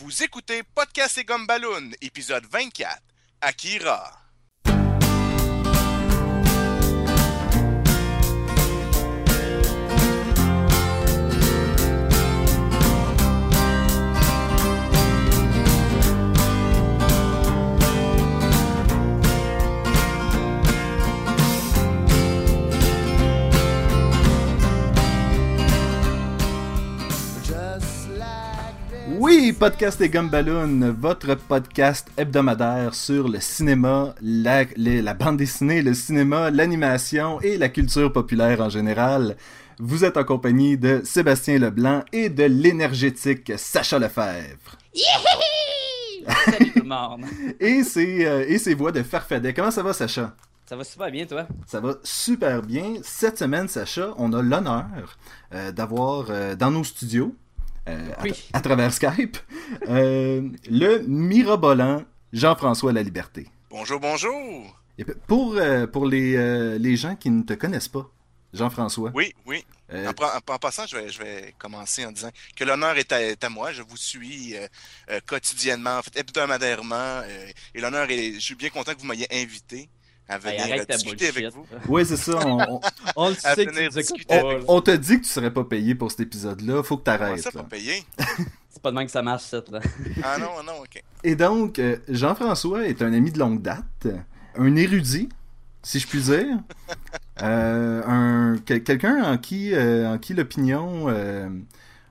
Vous écoutez Podcast et Gomme Balloon, épisode 24, Akira. Oui, Podcast et Gumballoon, votre podcast hebdomadaire sur le cinéma, la, les- la bande dessinée, le cinéma, l'animation et la culture populaire en général. Vous êtes en compagnie de Sébastien Leblanc et de l'énergétique Sacha Lefebvre. Salut tout le monde. Et ses, euh, et ses voix de Farfadet. Comment ça va, Sacha? Ça va super bien, toi? Ça va super bien. Cette semaine, Sacha, on a l'honneur euh, d'avoir euh, dans nos studios, euh, à, Oui. à travers Skype, euh, le mirobolant Jean-François La Liberté. Bonjour, bonjour. Et pour, euh, pour les, euh, les gens qui ne te connaissent pas, Jean-François, Oui, oui. euh, En, passant, je vais, je vais commencer en disant que l'honneur est à, est à moi. Je vous suis euh, euh, quotidiennement, en fait, hebdomadairement. euh, et l'honneur est. Je suis bien content que vous m'ayez invité à venir arrête euh, ta discuter bullshit. avec vous. ouais, c'est ça. On, on- On le sait que tu on t'a dit que tu serais pas payé pour cet épisode-là. Faut que Comment t'arrêtes. ça, là. pas payé? C'est pas de même que ça marche, ça. Là. Ah non, non, ok. Et donc, euh, Jean-François est un ami de longue date, un érudit, si je puis dire, Euh, un, quel- quelqu'un en qui, euh, en qui l'opinion, euh,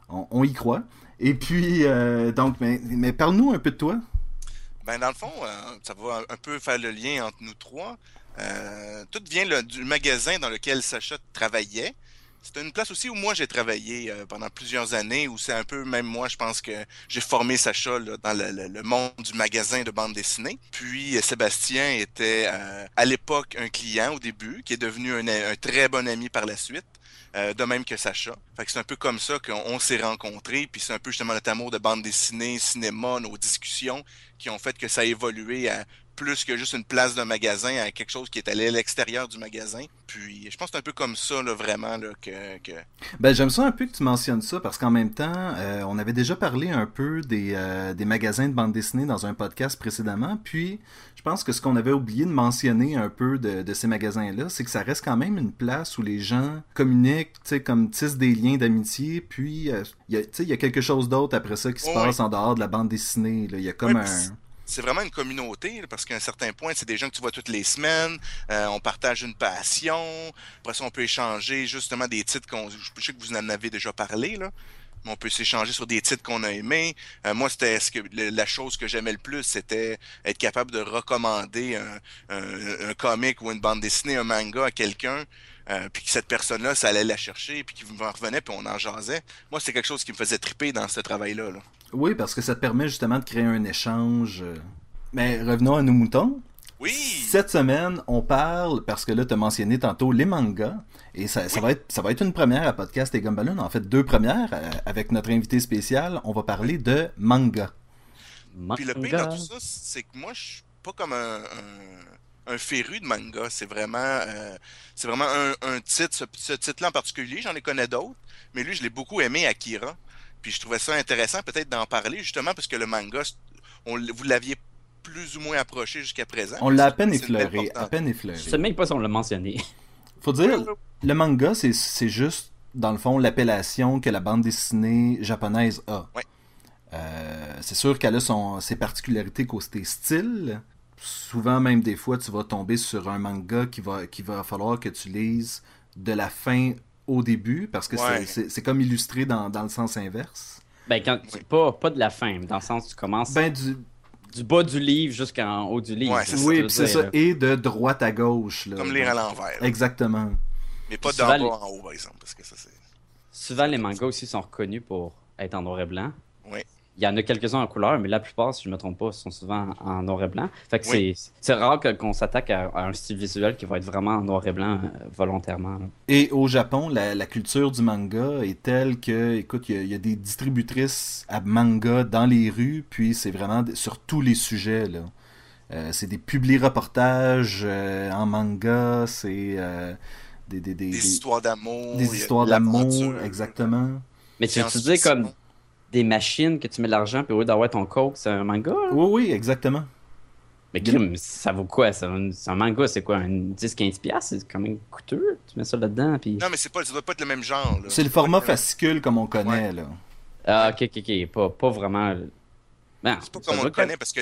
on, on y croit. Et puis, euh, donc, mais, mais parle-nous un peu de toi. Ben, dans le fond, euh, ça va un peu faire le lien entre nous trois. Euh, tout vient du magasin dans lequel Sacha travaillait. C'était une place aussi où moi j'ai travaillé euh, pendant plusieurs années, où c'est un peu, même moi, je pense que j'ai formé Sacha dans le, monde du magasin de bande dessinée. Puis Sébastien était à l'époque un client au début, qui est devenu un très bon ami par la suite. Euh, de même que Sacha. Fait que c'est un peu comme ça qu'on on s'est rencontrés, puis c'est un peu justement notre amour de bande dessinée, cinéma, nos discussions qui ont fait que ça a évolué à plus que juste une place d'un magasin, à quelque chose qui est allé à l'extérieur du magasin. Puis je pense que c'est un peu comme ça, là, vraiment, là, que, que... Ben, j'aime ça un peu que tu mentionnes ça parce qu'en même temps, euh, on avait déjà parlé un peu des, euh, des magasins de bande dessinée dans un podcast précédemment. Puis, je pense que ce qu'on avait oublié de mentionner un peu de, de ces magasins-là, c'est que ça reste quand même une place où les gens communiquent, tu sais, comme tissent des liens d'amitié. Puis, euh, il y a- tu sais, il y a quelque chose d'autre après ça qui se passe en dehors de la bande dessinée. là. Il y a comme Ouais, un. C'est vraiment une communauté, parce qu'à un certain point, c'est des gens que tu vois toutes les semaines, euh, on partage une passion, après ça, on peut échanger justement des titres qu'on... Je sais que vous en avez déjà parlé, là, mais on peut s'échanger sur des titres qu'on a aimés. Euh, moi, c'était ce que la chose que j'aimais le plus, c'était être capable de recommander un, un, un comic ou une bande dessinée, un manga à quelqu'un, euh, puis que cette personne-là, ça allait la chercher, puis qu'il m'en revenait, puis on en jasait. Moi, c'est quelque chose qui me faisait triper dans ce travail-là. Là. Oui, parce que ça te permet justement de créer un échange. euh. Mais revenons à nos moutons. Oui! Cette semaine, on parle, parce que là, tu as mentionné tantôt les mangas, et ça, va être, ça va être une première à Podcast et Gumballoon. En fait, deux premières. euh, avec notre invité spécial, on va parler de manga. Puis le pire Manga. dans tout ça, c'est que moi, je suis pas comme un, un, un féru de manga. C'est vraiment, euh, c'est vraiment un, un titre, ce, ce titre-là en particulier. J'en ai connais d'autres, mais lui, je l'ai beaucoup aimé, Akira. Puis je trouvais ça intéressant peut-être d'en parler, justement, parce que le manga, on, vous l'aviez plus ou moins approché jusqu'à présent. On l'a à peine effleuré, à peine Je effleuré. sais même pas si on l'a mentionné. Faut dire, le manga, c'est- c'est juste, dans le fond, l'appellation que la bande dessinée japonaise a. Ouais. Euh, c'est sûr qu'elle a son, ses particularités côté style. Souvent, même des fois, tu vas tomber sur un manga qui va, qui va falloir que tu lises de la fin au début, parce que c'est- Ouais. c'est c'est comme illustré dans, dans le sens inverse. Ben, quand, pas, pas de la fin, mais dans le sens où tu commences Ben, du, du bas du livre jusqu'en haut du livre. Ouais, oui, c'est ça. là. Et de droite à gauche. Là, Comme lire à l'envers. Exactement. Mais pas d'en les- bas en haut, par exemple, parce que ça, c'est... Souvent, les mangas aussi sont reconnus pour être en noir et blanc. Il y en a quelques-uns en couleur, mais la plupart, si je ne me trompe pas, sont souvent en noir et blanc. Fait que Oui. c'est- c'est rare que- qu'on s'attaque à, à un style visuel qui va être vraiment en noir et blanc euh, volontairement. là. Et au Japon, la, la culture du manga est telle que, écoute, il y a- il y, a des distributrices à manga dans les rues, puis c'est vraiment sur tous les sujets, là. Euh, c'est des publi-reportages euh, en manga, c'est euh, des, des, des, Des des- histoires d'amour. des histoires d'amour, exactement. Mais tu veux dire comme des machines que tu mets de l'argent, puis au lieu d'avoir ton coke, c'est un manga. là? Oui, oui, exactement. Mais crime, ça vaut quoi? ça? Un, c'est un manga, c'est quoi? Un 10-15$? piastres? C'est quand même coûteux. Tu mets ça là-dedans, puis... Non, mais c'est pas, ça doit pas être le même genre. C'est le format fascicule comme on connaît, là. Ah, ok, ok, ok. Pas, pas vraiment... Ben, C'est pas comme on le connaît parce que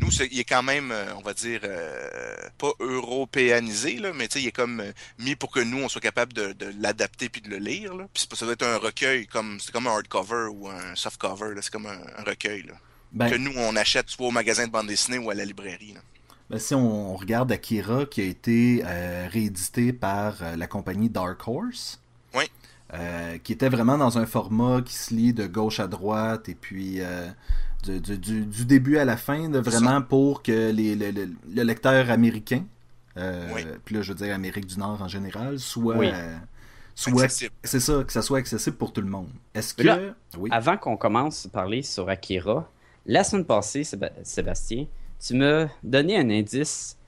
nous, il est quand même, euh, on va dire, euh, pas européanisé, là, mais tu sais, il est comme euh, mis pour que nous, on soit capable de, de l'adapter puis de le lire. Là. Puis c'est pas- ça doit être un recueil, comme c'est comme un hardcover ou un softcover, là, c'est comme un, un recueil là, Ben, que nous, on achète soit au magasin de bande dessinée ou à la librairie. là. ben, si on, on regarde Akira, qui a été euh, réédité par euh, la compagnie Dark Horse, Oui. euh, qui était vraiment dans un format qui se lit de gauche à droite, et puis euh, du, du- début à la fin, de C'est vraiment pour que les, le, le- le lecteur américain, euh, Oui. puis là je veux dire Amérique du Nord en général, soit... Oui. euh, soit Accessible. c'est ça, que ça soit accessible pour tout le monde. Est-ce que... Là, oui? Avant qu'on commence à parler sur Akira, la semaine passée, Séba- Sébastien, tu m'as donné un indice.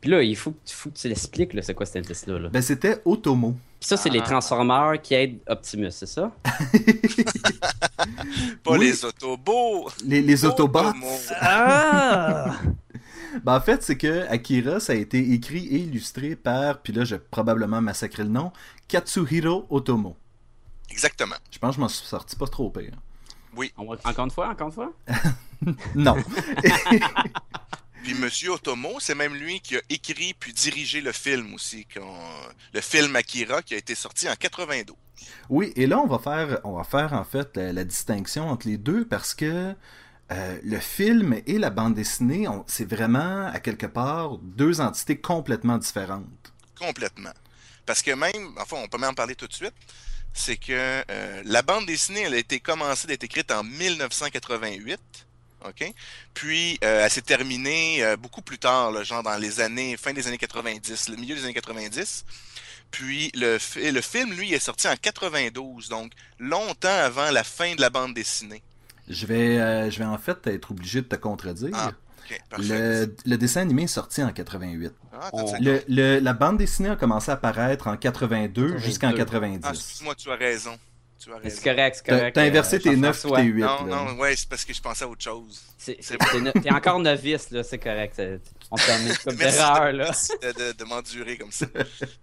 Puis là, il faut, que- faut que tu l'expliques, là, c'est quoi cet indice-là. là? Ben, c'était Otomo. Puis ça, c'est les Ah. Transformers qui aident Optimus, c'est ça? Pas Oui. les Autobots! Les, les Autobots. Ah! Ben, en fait, c'est que Akira, ça a été écrit et illustré par, puis là, j'ai probablement massacré le nom, Katsuhiro Otomo. Exactement. Je pense que je m'en suis sorti pas trop pire. On va- Encore une fois, encore une fois? Non. Puis Monsieur Otomo, c'est même lui qui a écrit puis dirigé le film aussi, qu'on- le film Akira qui a été sorti en 92. oui, et là, on va faire, on va faire en fait la, la distinction entre les deux parce que euh, le film et la bande dessinée, c'est vraiment, à quelque part, deux entités complètement différentes. Complètement. Parce que même, enfin, on peut même en parler tout de suite, c'est que euh, la bande dessinée, elle a été commencée d'être écrite en 1988. OK? Puis, euh, elle s'est terminée euh, beaucoup plus tard, là, genre dans les années, fin des années 90, le milieu des années 90. Puis, le, fi- le film, lui, est sorti en 92, donc longtemps avant la fin de la bande dessinée. Je vais, euh, je vais en fait être obligé de te contredire. Ah, le, le dessin animé est sorti en 88. Ah. Le, le- la bande dessinée a commencé à apparaître en 82 jusqu'en 90. Ah, excuse-moi, tu as raison. Tu as raison. C'est correct, c'est correct. t'as inversé euh, tes 9 et tes 8. Non, non, ouais, c'est parce que je pensais à autre chose. C'est- C'est c'est- T'es encore novice, là, c'est correct. c'est- On te permet comme d'erreur, de, là. de, de- de m'endurer comme ça.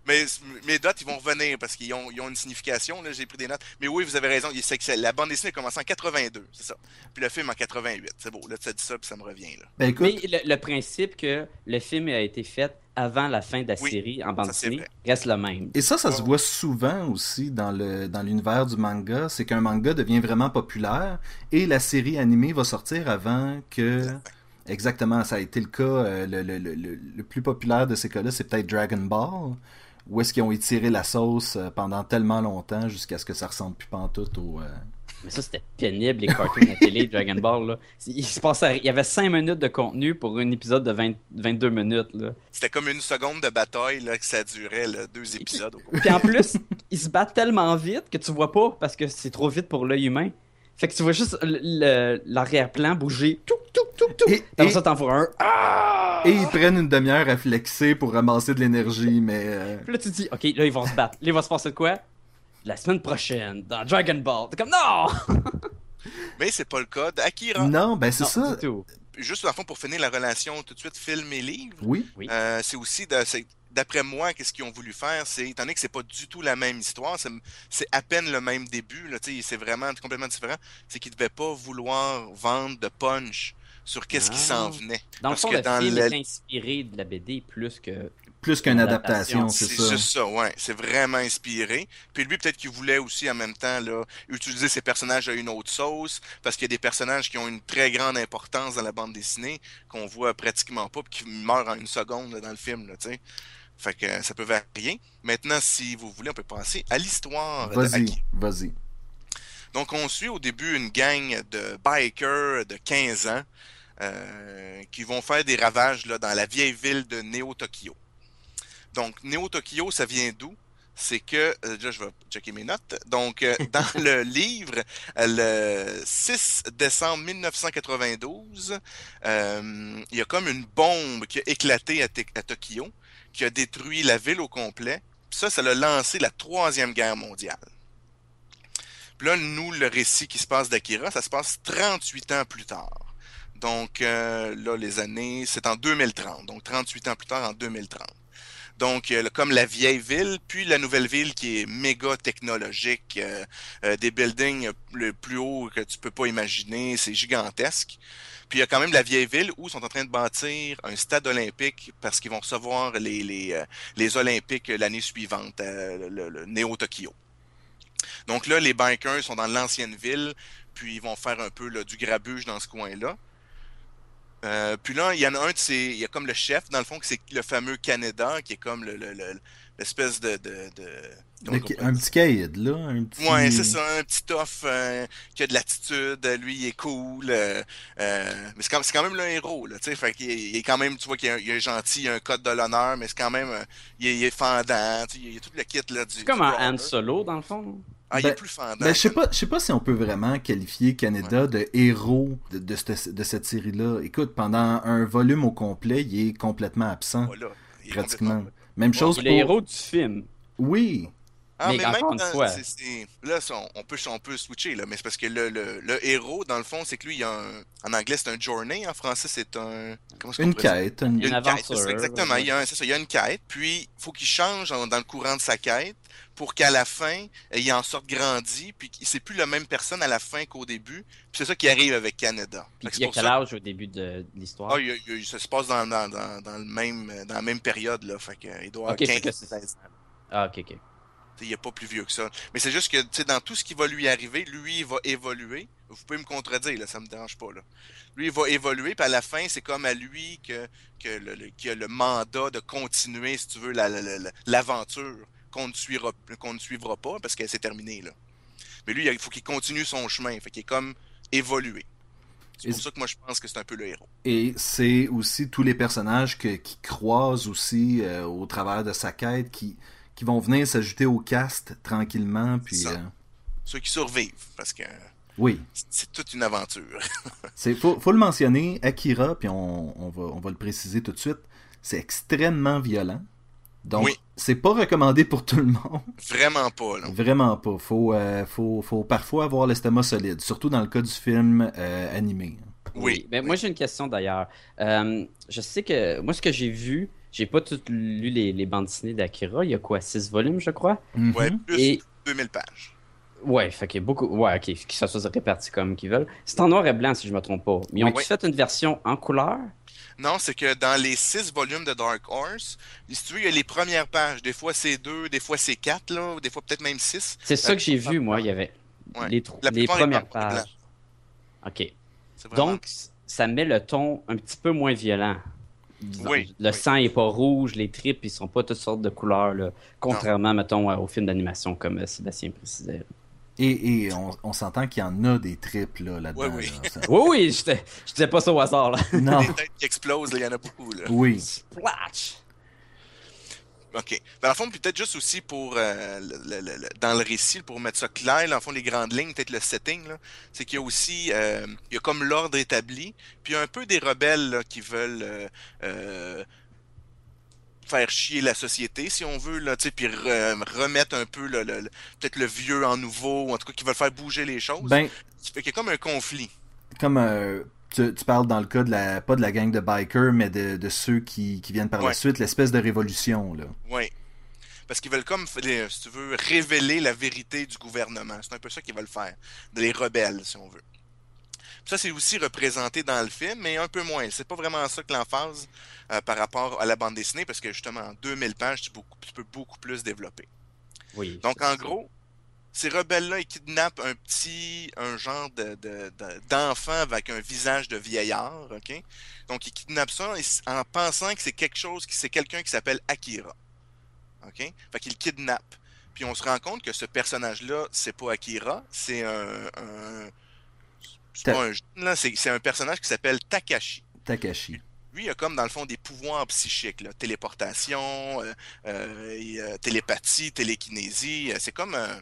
Mais mes notes, ils vont revenir parce qu'ils ont, ils ont une signification. Là, j'ai pris des notes. Mais oui, vous avez raison. il- c'est que la bande dessinée a commencé en 82, c'est ça. Puis le film en 88. C'est beau. Là, tu as dit ça, puis ça me revient. Là. Ben écoute, Mais le, le principe que le film a été fait avant la fin de la Oui, série en bande dessinée reste le même. et ça, ça se voit souvent aussi dans le dans l'univers du manga, c'est qu'un manga devient vraiment populaire et la série animée va sortir avant que... Exactement, ça a été le cas. euh, le, le- le- le- le plus populaire de ces cas-là, c'est peut-être Dragon Ball, où est-ce qu'ils ont étiré la sauce euh, pendant tellement longtemps jusqu'à ce que ça ressemble plus pantoute au... euh, Mais ça, c'était pénible, les cartoons à la télé, Dragon Ball. Là. Il, se passait, il y avait 5 minutes de contenu pour un épisode de 20 22 minutes. Là. C'était comme une seconde de bataille là, que ça durait, là, deux épisodes. au Puis en plus, ils se battent tellement vite que tu vois pas parce que c'est trop vite pour l'œil humain. Fait que tu vois juste l'arrière-plan bouger. Tout, tout, tout, tout. Et- ça, t'en vois un. Ah! Et ils prennent une demi-heure à flexer pour ramasser de l'énergie, mais... euh, Puis là, tu te dis, ok, là, ils vont se battre. Là, il va se passer de quoi? La semaine prochaine, dans Dragon Ball. T'es comme, non! Mais c'est pas le cas d'Akira. Non, ben c'est ça. du tout. Juste le fond, pour finir la relation tout de suite film et livre, Oui. Euh, c'est aussi, d'après moi, qu'est-ce qu'ils ont voulu faire, c'est, étant donné que c'est pas du tout la même histoire, c'est, à peine le même début, là, tu sais, c'est vraiment complètement différent, c'est qu'ils devaient pas vouloir vendre de punch sur qu'est-ce qui Ah. s'en venait. Dans le Parce fond, que le dans film le- est inspiré de la BD plus que. Plus qu'une Adaptation. c'est C'est ça. juste ça, ouais. C'est vraiment inspiré. Puis lui, peut-être qu'il voulait aussi en même temps là, utiliser ses personnages à une autre sauce, parce qu'il y a des personnages qui ont une très grande importance dans la bande dessinée, qu'on voit pratiquement pas, puis qui meurent en une seconde là, dans le film, tu sais. Fait que ça peut varier. Maintenant, si vous voulez, on peut passer à l'histoire Vas-y, vas-y. Donc, on suit au début une gang de bikers de 15 ans euh, qui vont faire des ravages là, dans la vieille ville de Neo-Tokyo. Donc, Neo-Tokyo, ça vient d'où? C'est que, euh, là, je vais checker mes notes. Donc, euh, dans le livre, le 6 décembre 1992, euh, il y a comme une bombe qui a éclaté à, Tokyo, qui a détruit la ville au complet. Ça, ça a lancé la Troisième Guerre mondiale. Puis là, nous, le récit qui se passe d'Akira, ça se passe 38 ans plus tard. Donc là, les années, c'est en 2030. Donc 38 ans plus tard, en 2030. Donc, euh, comme la vieille ville, puis la nouvelle ville qui est méga technologique, euh, euh, des buildings le plus haut que tu peux pas imaginer, c'est gigantesque. Puis il y a quand même la vieille ville où ils sont en train de bâtir un stade olympique parce qu'ils vont recevoir les, les, les Olympiques l'année suivante, le, le Neo Tokyo. Donc là, les bikers sont dans l'ancienne ville, puis ils vont faire un peu là, du grabuge dans ce coin-là. Euh, puis là, il y en a un de ces. Il y a comme le chef, dans le fond, c'est le fameux Canada, qui est comme le, le- le- l'espèce de. de, Le- un petit caïd, là. Un petit... Ouais, c'est ça, un petit tough euh, qui a de l'attitude, euh, lui il est cool, euh, euh, mais c'est quand, c'est quand même le héros, là, tu sais, fait qu'il est, il est quand même, tu vois qu'il est, il est gentil, il a un code de l'honneur, mais c'est quand même, il, est, il est fendant, il y a tout le kit, là, du... C'est comme du un. Han Solo, dans le fond. Ah, il est Ben- plus fendant. Ben, je sais pas, je sais pas si on peut vraiment qualifier Canada de héros de, de cette, de cette série-là. Écoute, pendant un volume au complet, il est complètement absent, Voilà, est pratiquement. complètement- Même Ouais, chose Il pour... est le héros du film. Oui, Ah, Mais mais, même là, on, on peut, on peut switcher, là, mais c'est parce que le, le, le héros, dans le fond, c'est que lui, il a un, en anglais, c'est un journey, en français, c'est un... Comment une quête. une- Une Une quête, aventure, c'est ça, exactement. ouais. Il y a un- c'est ça, il y a une quête, puis il faut qu'il change dans le courant de sa quête pour qu'à la fin, euh, il en sorte grandi, puis qu'il- c'est plus la même personne à la fin qu'au début. Puis c'est ça qui arrive avec Canada. Puis il y a quel ça- âge au début de, l'histoire? Ah, il il ça se passe dans, dans, dans, dans le même, dans la même période, là. Fait doit avoir Ok, fait 15, que c'est- 16 ans. Ah, ok, ok. Il n'est pas plus vieux que ça. Mais c'est juste que, dans tout ce qui va lui arriver, lui, il va évoluer. Vous pouvez me contredire, là, ça me dérange pas, là. Lui, il va évoluer, puis à la fin, c'est comme à lui que, que le, a le mandat de continuer, si tu veux, la- la- la- l'aventure qu'on ne suivra, qu'on ne suivra pas, parce qu'elle s'est terminée, là. Mais lui, il faut qu'il continue son chemin. Fait qu'il est comme évolué. C'est pour ça que moi, je pense que c'est un peu le héros. Et c'est aussi tous les personnages que, qui croisent aussi euh, au travers de sa quête qui, qui vont venir s'ajouter au cast tranquillement. Puis, Ça. euh, Ceux qui survivent, parce que oui, c'est- toute une aventure. c'est faut, faut le mentionner. Akira, puis on, on va, on va le préciser tout de suite, c'est extrêmement violent. Donc, Oui. c'est pas recommandé pour tout le monde. Vraiment pas, là. Vraiment pas. Faut, euh, faut, faut parfois avoir l'estomac solide, surtout dans le cas du film euh, animé. Oui. Mais moi, j'ai une question d'ailleurs. Euh, je sais que moi, ce que j'ai vu, j'ai pas tout lu les, les bandes dessinées d'Akira. Il y a quoi, six volumes, je crois? Ouais, Mhm. plus Et 2000 pages. ouais, fait a beaucoup. Ouais, ok, que ça soit réparti comme qu'ils veulent. C'est en noir et blanc, si je me trompe pas. Mais ils ont Oui. fait une version en couleur? Non, c'est que dans les six volumes de Dark Horse, si tu veux, il y a les premières pages. Des fois, c'est deux, des fois, c'est quatre, là, ou des fois, peut-être même six. C'est ça Euh, que j'ai vu, moi. Il y avait Ouais. les, premières pages. Ok. Vraiment- Donc, ça met le ton un petit peu moins violent. Disons, Oui, Le oui. sang est pas rouge, les tripes, ils sont pas toutes sortes de couleurs, là, contrairement, mettons, au film d'animation, comme euh, Sébastien précisait. Et, et on, on s'entend qu'il y en a des tripes là, là-dedans. Ouais, oui. là. Oui, oui, je disais pas ça au hasard, là. Non, Des têtes qui explosent, il y en a beaucoup. Là. oui. Splash! OK. Dans le fond, peut-être juste aussi pour, euh, le- le- le- le- dans le récit, pour mettre ça clair, là, dans le fond, les grandes lignes, peut-être le setting, là, c'est qu'il y a aussi, euh, il y a comme l'ordre établi, puis il y a un peu des rebelles là, qui veulent euh, euh, faire chier la société, si on veut, là, puis re- remettre un peu le, le- le- peut-être le vieux en nouveau, ou en tout cas qui veulent faire bouger les choses. Ben, Fait qu'il y a comme un conflit. comme euh, tu, tu parles dans le cas de la pas de la gang de bikers, mais de, de ceux qui, qui viennent par la suite, l'espèce de révolution là. Oui. Parce qu'ils veulent comme, si tu veux, révéler la vérité du gouvernement. C'est un peu ça qu'ils veulent faire. De les rebelles, si on veut. Ça, c'est aussi représenté dans le film, mais un peu moins. C'est pas vraiment ça que l'emphase euh, par rapport à la bande dessinée, parce que justement, en 2000 pages, tu, beaucoup- tu peux beaucoup plus développer. Oui. Donc, en gros, ces rebelles-là, ils kidnappent un petit, un genre de, de- de- d'enfant avec un visage de vieillard, ok? Donc, ils kidnappent ça en pensant que c'est quelque chose, que c'est quelqu'un qui s'appelle Akira, ok? Fait qu'ils le kidnappent. Puis on se rend compte que ce personnage-là, c'est pas Akira, c'est un, un- c'est pas un jeune, là, c'est, c'est un personnage qui s'appelle Takashi. Takashi. Lui, il a comme dans le fond des pouvoirs psychiques, là. téléportation, euh, euh, et, euh, télépathie, télékinésie. C'est comme un.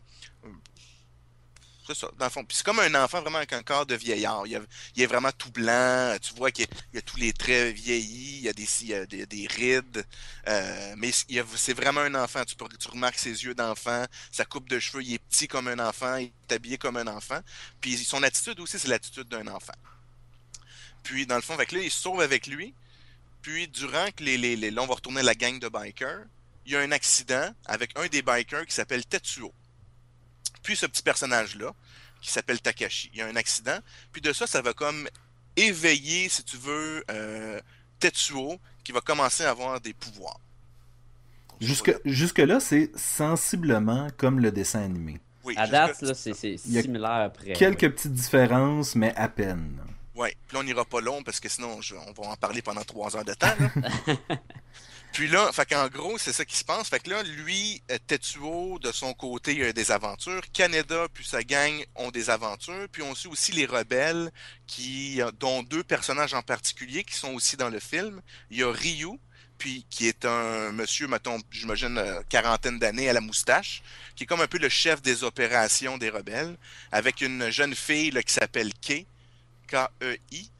C'est dans le fond. C'est comme un enfant vraiment avec un corps de vieillard. Il, a- est vraiment tout blanc. Tu vois qu'il y a- a tous les traits vieillis. Il y a des, rides. Euh, mais c'est vraiment un enfant. Tu, remarques ses yeux d'enfant. Sa coupe de cheveux, il est petit comme un enfant. Il est habillé comme un enfant. Puis son attitude aussi, c'est l'attitude d'un enfant. Puis dans le fond, avec là, il se sauve avec lui. Puis durant que là, on va retourner à la gang de bikers, il y a un accident avec un des bikers qui s'appelle Tetsuo. Puis ce petit personnage-là, qui s'appelle Takashi, il y a un accident. Puis de ça, ça va comme éveiller, si tu veux, euh, Tetsuo, qui va commencer à avoir des pouvoirs. Jusque, jusque-là, c'est sensiblement comme le dessin animé. Oui, À date, là, c'est similaire après. Quelques petites différences, mais à peine. Ouais, puis là, on n'ira pas long parce que sinon, je- on va en parler pendant trois heures de temps. puis là, fait qu'en gros, c'est ça qui se passe. Fait que là, lui, euh, Tetsuo, de son côté, il a des aventures. Canada, puis sa gang ont des aventures. Puis on suit aussi les rebelles, qui, euh, dont deux personnages en particulier qui sont aussi dans le film. Il y a Ryu, puis qui est un monsieur, mettons, j'imagine, euh, quarantaine d'années à la moustache, qui est comme un peu le chef des opérations des rebelles, avec une jeune fille qui s'appelle Kei, K-E-I,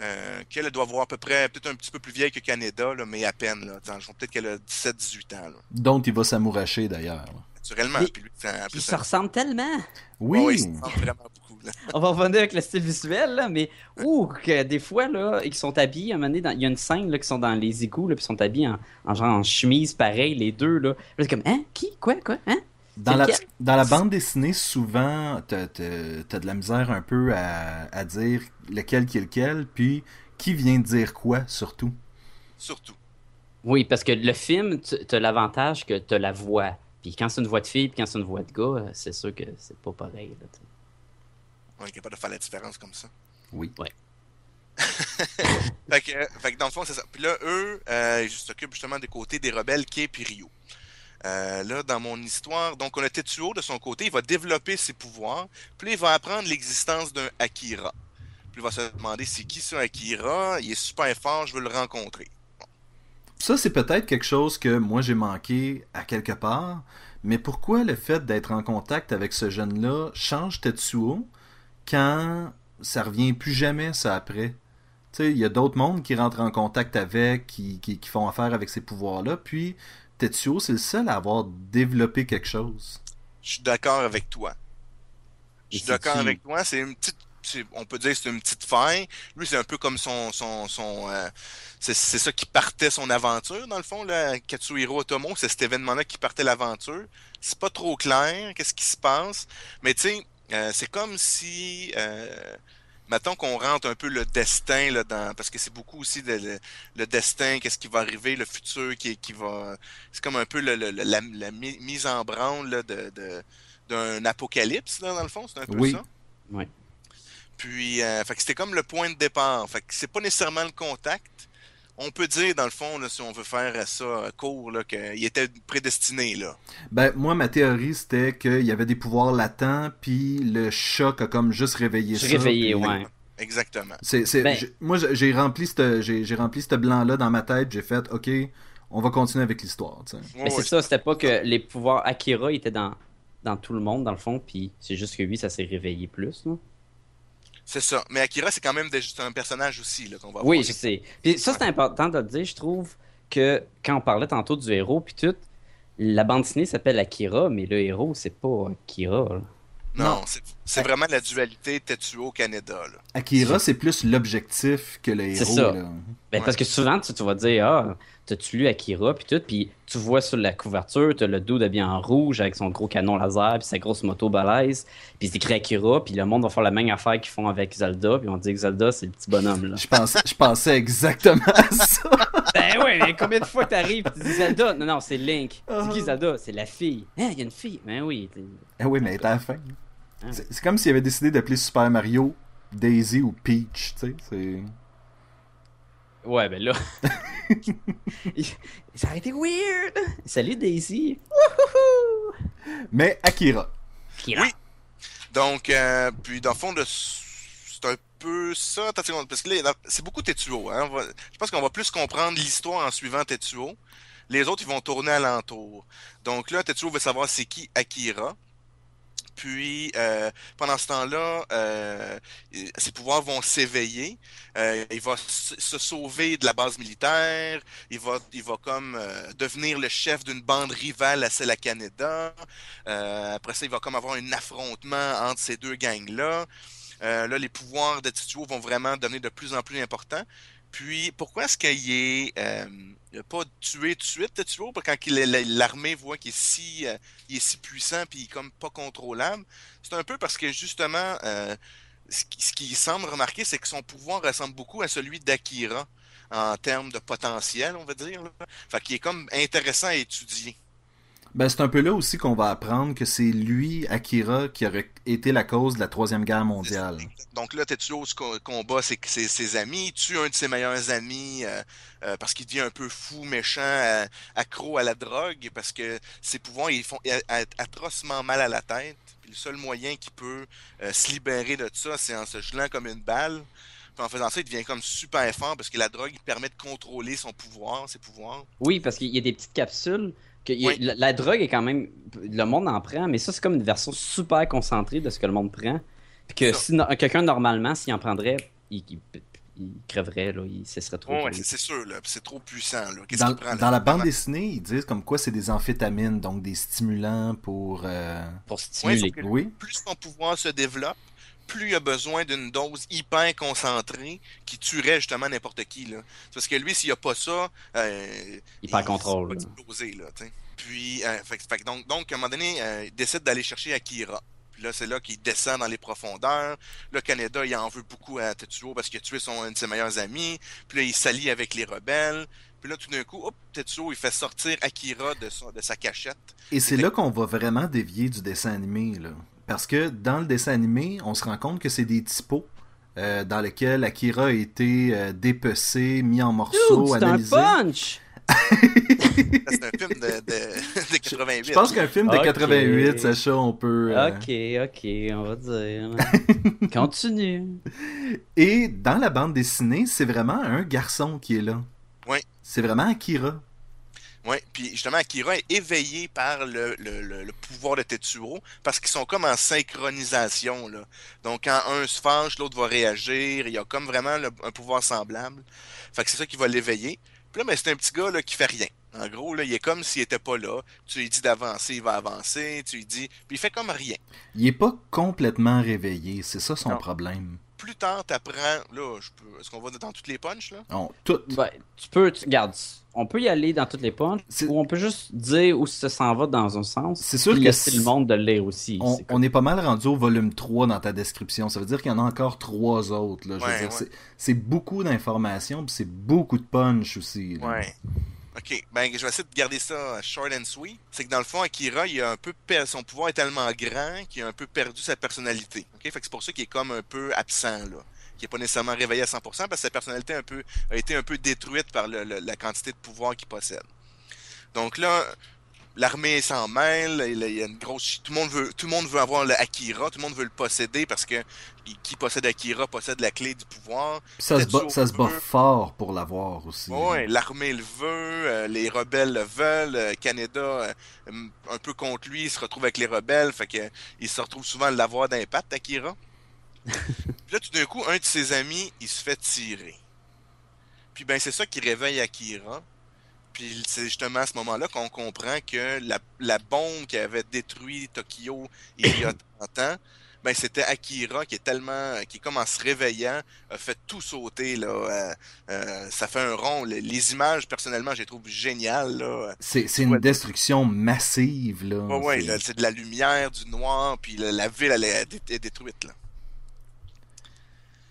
euh, qu'elle doit avoir à peu près, peut-être un petit peu plus vieille que Canada, là, mais à peine. Là, peut-être qu'elle a 17-18 ans, là, Dont il va s'amouracher d'ailleurs. naturellement. Mais- Puis lui, c'est un- Puis plus ça un- ressemble tellement. Oui, ça ressemble vraiment beaucoup. là. On va revenir avec le style visuel, là, mais ouh, que des fois, là, ils sont habillés, à un moment donné, dans- il y a une scène, là, qui sont dans les égouts, là, puis ils sont habillés en, en genre en chemise, pareil, les deux, là, c'est comme, hein, qui, quoi, quoi, hein? Dans la, dans la bande dessinée, souvent, t'as t'as- t'as de la misère un peu à, à dire lequel qui est lequel, puis qui vient dire quoi, surtout. Surtout. Oui, parce que le film, tu as l'avantage que tu as la voix. Puis quand c'est une voix de fille, puis quand c'est une voix de gars, euh, c'est sûr que c'est pas pareil. Là. On est capable de faire la différence comme ça. Oui. Fait que, euh, fait que dans le fond, c'est ça. Puis là, eux, euh, ils s'occupent justement des côtés des rebelles Kei et Ryu. Euh, là, dans mon histoire, donc on a Tetsuo de son côté, il va développer ses pouvoirs, puis il va apprendre l'existence d'un Akira. Puis il va se demander c'est qui ce Akira, il est super fort, je veux le rencontrer. Ça, c'est peut-être quelque chose que moi j'ai manqué à quelque part, mais pourquoi le fait d'être en contact avec ce jeune-là change Tetsuo quand ça revient plus jamais ça après? Il y a d'autres mondes qui rentrent en contact avec, qui font affaire avec ces pouvoirs-là, puis Tetsuo, c'est le seul à avoir développé quelque chose. Je suis d'accord avec toi. Je suis d'accord avec toi, c'est une petite on peut dire que c'est une petite faille. Lui, c'est un peu comme son. son, son euh, c'est c'est ça qui partait son aventure, dans le fond, là, Katsuhiro Otomo. C'est cet événement-là qui partait l'aventure. C'est pas trop clair, qu'est-ce qui se passe. Mais tu sais, euh, c'est comme si. Euh, mettons qu'on rentre un peu le destin là, dans. Parce que c'est beaucoup aussi de- le, le destin, qu'est-ce qui va arriver, le futur qui, qui va. C'est comme un peu le- le- le- la, la mi- mise en branle là, de. de d'un apocalypse, là, dans le fond, c'est un peu Oui. ça? Ouais. Puis, euh, fait que c'était comme le point de départ. Fait que c'est pas nécessairement le contact. On peut dire, dans le fond, là, si on veut faire ça court, qu'il était prédestiné, là. Ben, moi, ma théorie, c'était qu'il y avait des pouvoirs latents, puis le choc a comme juste réveillé ça. réveillé, puis- ouais. Exactement. C'est, c'est- Ben- moi, j'ai rempli ce j'ai, j'ai rempli ce blanc-là dans ma tête. J'ai fait, OK, on va continuer avec l'histoire. Ouais, Mais c'est ça, c'était pas que les pouvoirs Akira étaient dans, dans tout le monde, dans le fond, puis c'est juste que lui, ça s'est réveillé plus. là. C'est ça. Mais Akira, c'est quand même des- c'est un personnage aussi, là, qu'on va Oui, voir. je sais. Puis ça, c'est important de le dire. Je trouve que quand on parlait tantôt du héros, puis tout, la bande dessinée s'appelle Akira, mais le héros, c'est pas Akira. là. Non, Non. c'est c'est vraiment la dualité Tetsuo-Canada, là. Akira, c'est plus l'objectif que le C'est héros. ça. là. Ben, Ouais. Parce que souvent, tu, tu vas dire, ah, t'as-tu lu Akira, puis tout, puis tu vois sur la couverture, t'as le dos de bien en rouge avec son gros canon laser, puis sa grosse moto balèze, puis c'est écrit Akira, puis le monde va faire la même affaire qu'ils font avec Zelda, puis on dit que Zelda, c'est le petit bonhomme, là. Je pensais, je pensais exactement à ça. ben oui, mais combien de fois t'arrives, tu dis Zelda? Non, non, c'est Link. Ah. C'est qui Zelda? C'est la fille. Hein, il y a une fille. Ben oui. Ah oui, mais elle à la fin. Ah. C'est, c'est comme s'il avait décidé d'appeler Super Mario Daisy ou Peach. Tu sais, c'est... Ouais, ben là. Ça aurait été weird. Salut Daisy. Mais Akira. Kira. Oui. Donc, euh, puis dans le fond, de- c'est un peu ça. Attends une seconde, parce que là, c'est beaucoup Tetsuo. Hein? Va- je pense qu'on va plus comprendre l'histoire en suivant Tetsuo. Les autres, ils vont tourner alentour. Donc là, Tetsuo veut savoir c'est qui Akira. Puis euh, pendant ce temps-là, euh, ses pouvoirs vont s'éveiller. Euh, il va se sauver de la base militaire. Il va, il va comme devenir le chef d'une bande rivale à celle à Canada. après ça, il va comme avoir un affrontement entre ces deux gangs-là. là, les pouvoirs de Tituo vont vraiment devenir de plus en plus importants. Puis, pourquoi est-ce qu'il est euh, pas tué tout de suite, tu vois, quand l'armée voit qu'il est si euh, est si puissant puis comme pas contrôlable? C'est un peu parce que justement, euh, ce, qui, semble remarquer, c'est que son pouvoir ressemble beaucoup à celui d'Akira en termes de potentiel, on va dire. Là. Fait qu'il est comme intéressant à étudier. Ben, c'est un peu là aussi qu'on va apprendre que c'est lui, Akira, qui aurait été la cause de la Troisième Guerre mondiale. Donc là, Tetsuo combat ses, ses, ses amis, tue un de ses meilleurs amis euh, euh, parce qu'il devient un peu fou, méchant, euh, accro à la drogue, parce que ses pouvoirs, ils font atrocement mal à la tête. Puis le seul moyen qu'il peut se libérer de ça, c'est en se gelant comme une balle. Puis en faisant ça, il devient comme super fort parce que la drogue il permet de contrôler son pouvoir, ses pouvoirs. Oui, parce qu'il y a des petites capsules la, drogue est quand même. Le monde en prend, mais ça, c'est comme une version super concentrée de ce que le monde prend. Puis que si quelqu'un, normalement, s'il en prendrait, il, crèverait, là, il cesserait trop. Ouais, c'est sûr, c'est trop puissant. Dans, la bande dessinée, ils disent comme quoi c'est des amphétamines, donc des stimulants pour. Euh, pour stimuler. oui. Plus ton pouvoir se développe, plus il a besoin d'une dose hyper concentrée qui tuerait justement n'importe qui. Là. Parce que lui, s'il n'y a pas ça, euh, il perd contrôle. Va exploser, là, Puis, euh, donc, donc, à un moment donné, euh, il décide d'aller chercher Akira. Puis là, c'est là qu'il descend dans les profondeurs. Le Canada, il en veut beaucoup à Tetsuo parce qu'il a tué son, un de ses meilleurs amis. Puis là, il s'allie avec les rebelles. Puis là, tout d'un coup, hop, Tetsuo, il fait sortir Akira de, de sa cachette. Et c'est là qu'on va vraiment dévier du dessin animé, là. Parce que dans le dessin animé, on se rend compte que c'est des typos euh, dans lesquels Akira a été euh, dépecé, mis en morceaux, analysé. C'est un punch! c'est un film de, 88. Je pense qu'un film de 88, Sacha, on peut. Euh, ok, ok, on va dire. Continue. Et dans la bande dessinée, c'est vraiment un garçon qui est là. Oui. C'est vraiment Akira. Oui, puis justement, Akira est éveillé par le, le, pouvoir de Tetsuo parce qu'ils sont comme en synchronisation. Là. Donc, quand un se fâche, l'autre va réagir. Il y a comme vraiment un pouvoir semblable. Fait que c'est ça qui va l'éveiller. Puis là, ben, c'est un petit gars là, qui fait rien. En gros, là, il est comme s'il était pas là. Tu lui dis d'avancer, il va avancer. Tu lui dis. Puis il fait comme rien. Il est pas complètement réveillé. C'est ça son problème plus tard t'apprends, là, je peux, est-ce qu'on va dans toutes les punches, là? Non, toutes. Tu peux, tu, regarde, on peut y aller dans toutes les punches, ou on peut juste dire où ça s'en va dans un sens. C'est sûr que laisser le monde de le lire aussi. On, est, pas mal rendu au volume 3 dans ta description. Ça veut dire qu'il y en a encore trois autres, là. Je veux dire, c'est beaucoup d'informations, puis c'est beaucoup de punch aussi. Ouais. Ok, ben je vais essayer de garder ça short and sweet. C'est que dans le fond, Akira, il a un peu son pouvoir est tellement grand qu'il a un peu perdu sa personnalité. Ok, fait que c'est pour ça qu'il est comme un peu absent là, qui est pas nécessairement réveillé à 100% parce que sa personnalité un peu a été un peu détruite par la quantité de pouvoir qu'il possède. Donc là, l'armée s'en mêle, il y a une grosse tout le monde veut tout le monde veut avoir le Akira, tout le monde veut le posséder parce que qui possède Akira possède la clé du pouvoir. Ça se bat, ça se bat fort pour l'avoir aussi. Oui, l'armée le veut, euh, les rebelles le veulent, euh, Canada euh, un peu contre lui, il se retrouve avec les rebelles, fait que il se retrouve souvent à l'avoir d'impact Akira. Puis là tout d'un coup, un de ses amis, il se fait tirer. Puis ben c'est ça qui réveille Akira. Puis c'est justement à ce moment-là qu'on comprend que la, bombe qui avait détruit Tokyo il y a 30 ans, ben c'était Akira qui est tellement, qui comme en se réveillant, a fait tout sauter là. Euh, euh, ça fait un rond. Les, images, personnellement, je les trouve géniales C'est une destruction massive là. Ouais, ouais, c'est de la lumière, du noir, puis la, ville elle est détruite là.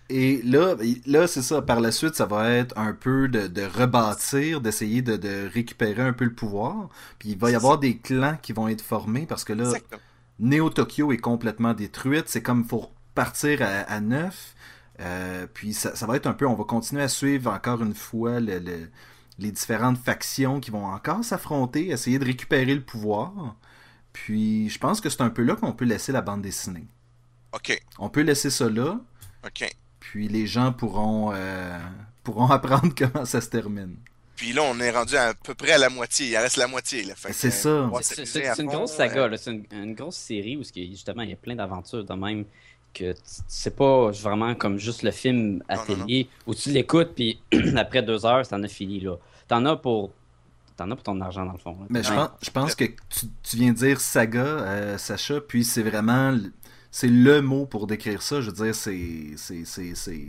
Et là, là c'est ça. Par la suite, ça va être un peu de, rebâtir, d'essayer de, récupérer un peu le pouvoir. Puis il va y avoir des clans qui vont être formés parce que là, Neo Tokyo est complètement détruite. C'est comme pour partir à, neuf. Euh, puis ça, va être un peu, on va continuer à suivre encore une fois les différentes factions qui vont encore s'affronter, essayer de récupérer le pouvoir. Puis je pense que c'est un peu là qu'on peut laisser la bande dessinée. OK. On peut laisser ça là. OK. Puis les gens pourront, euh, pourront apprendre comment ça se termine. Puis là, on est rendu à, peu près à la moitié. Il reste la moitié. Là. C'est ça. C'est une grosse saga. C'est une, grosse série où justement il y a plein d'aventures de même que c'est pas vraiment comme juste le film à télé où tu l'écoutes puis après deux heures, t'en as fini là. T'en as pour t'en as pour ton argent dans le fond. Mais je pense, je pense que tu, viens de dire saga, euh, Sacha, puis c'est vraiment c'est le mot pour décrire ça. Je veux dire, c'est c'est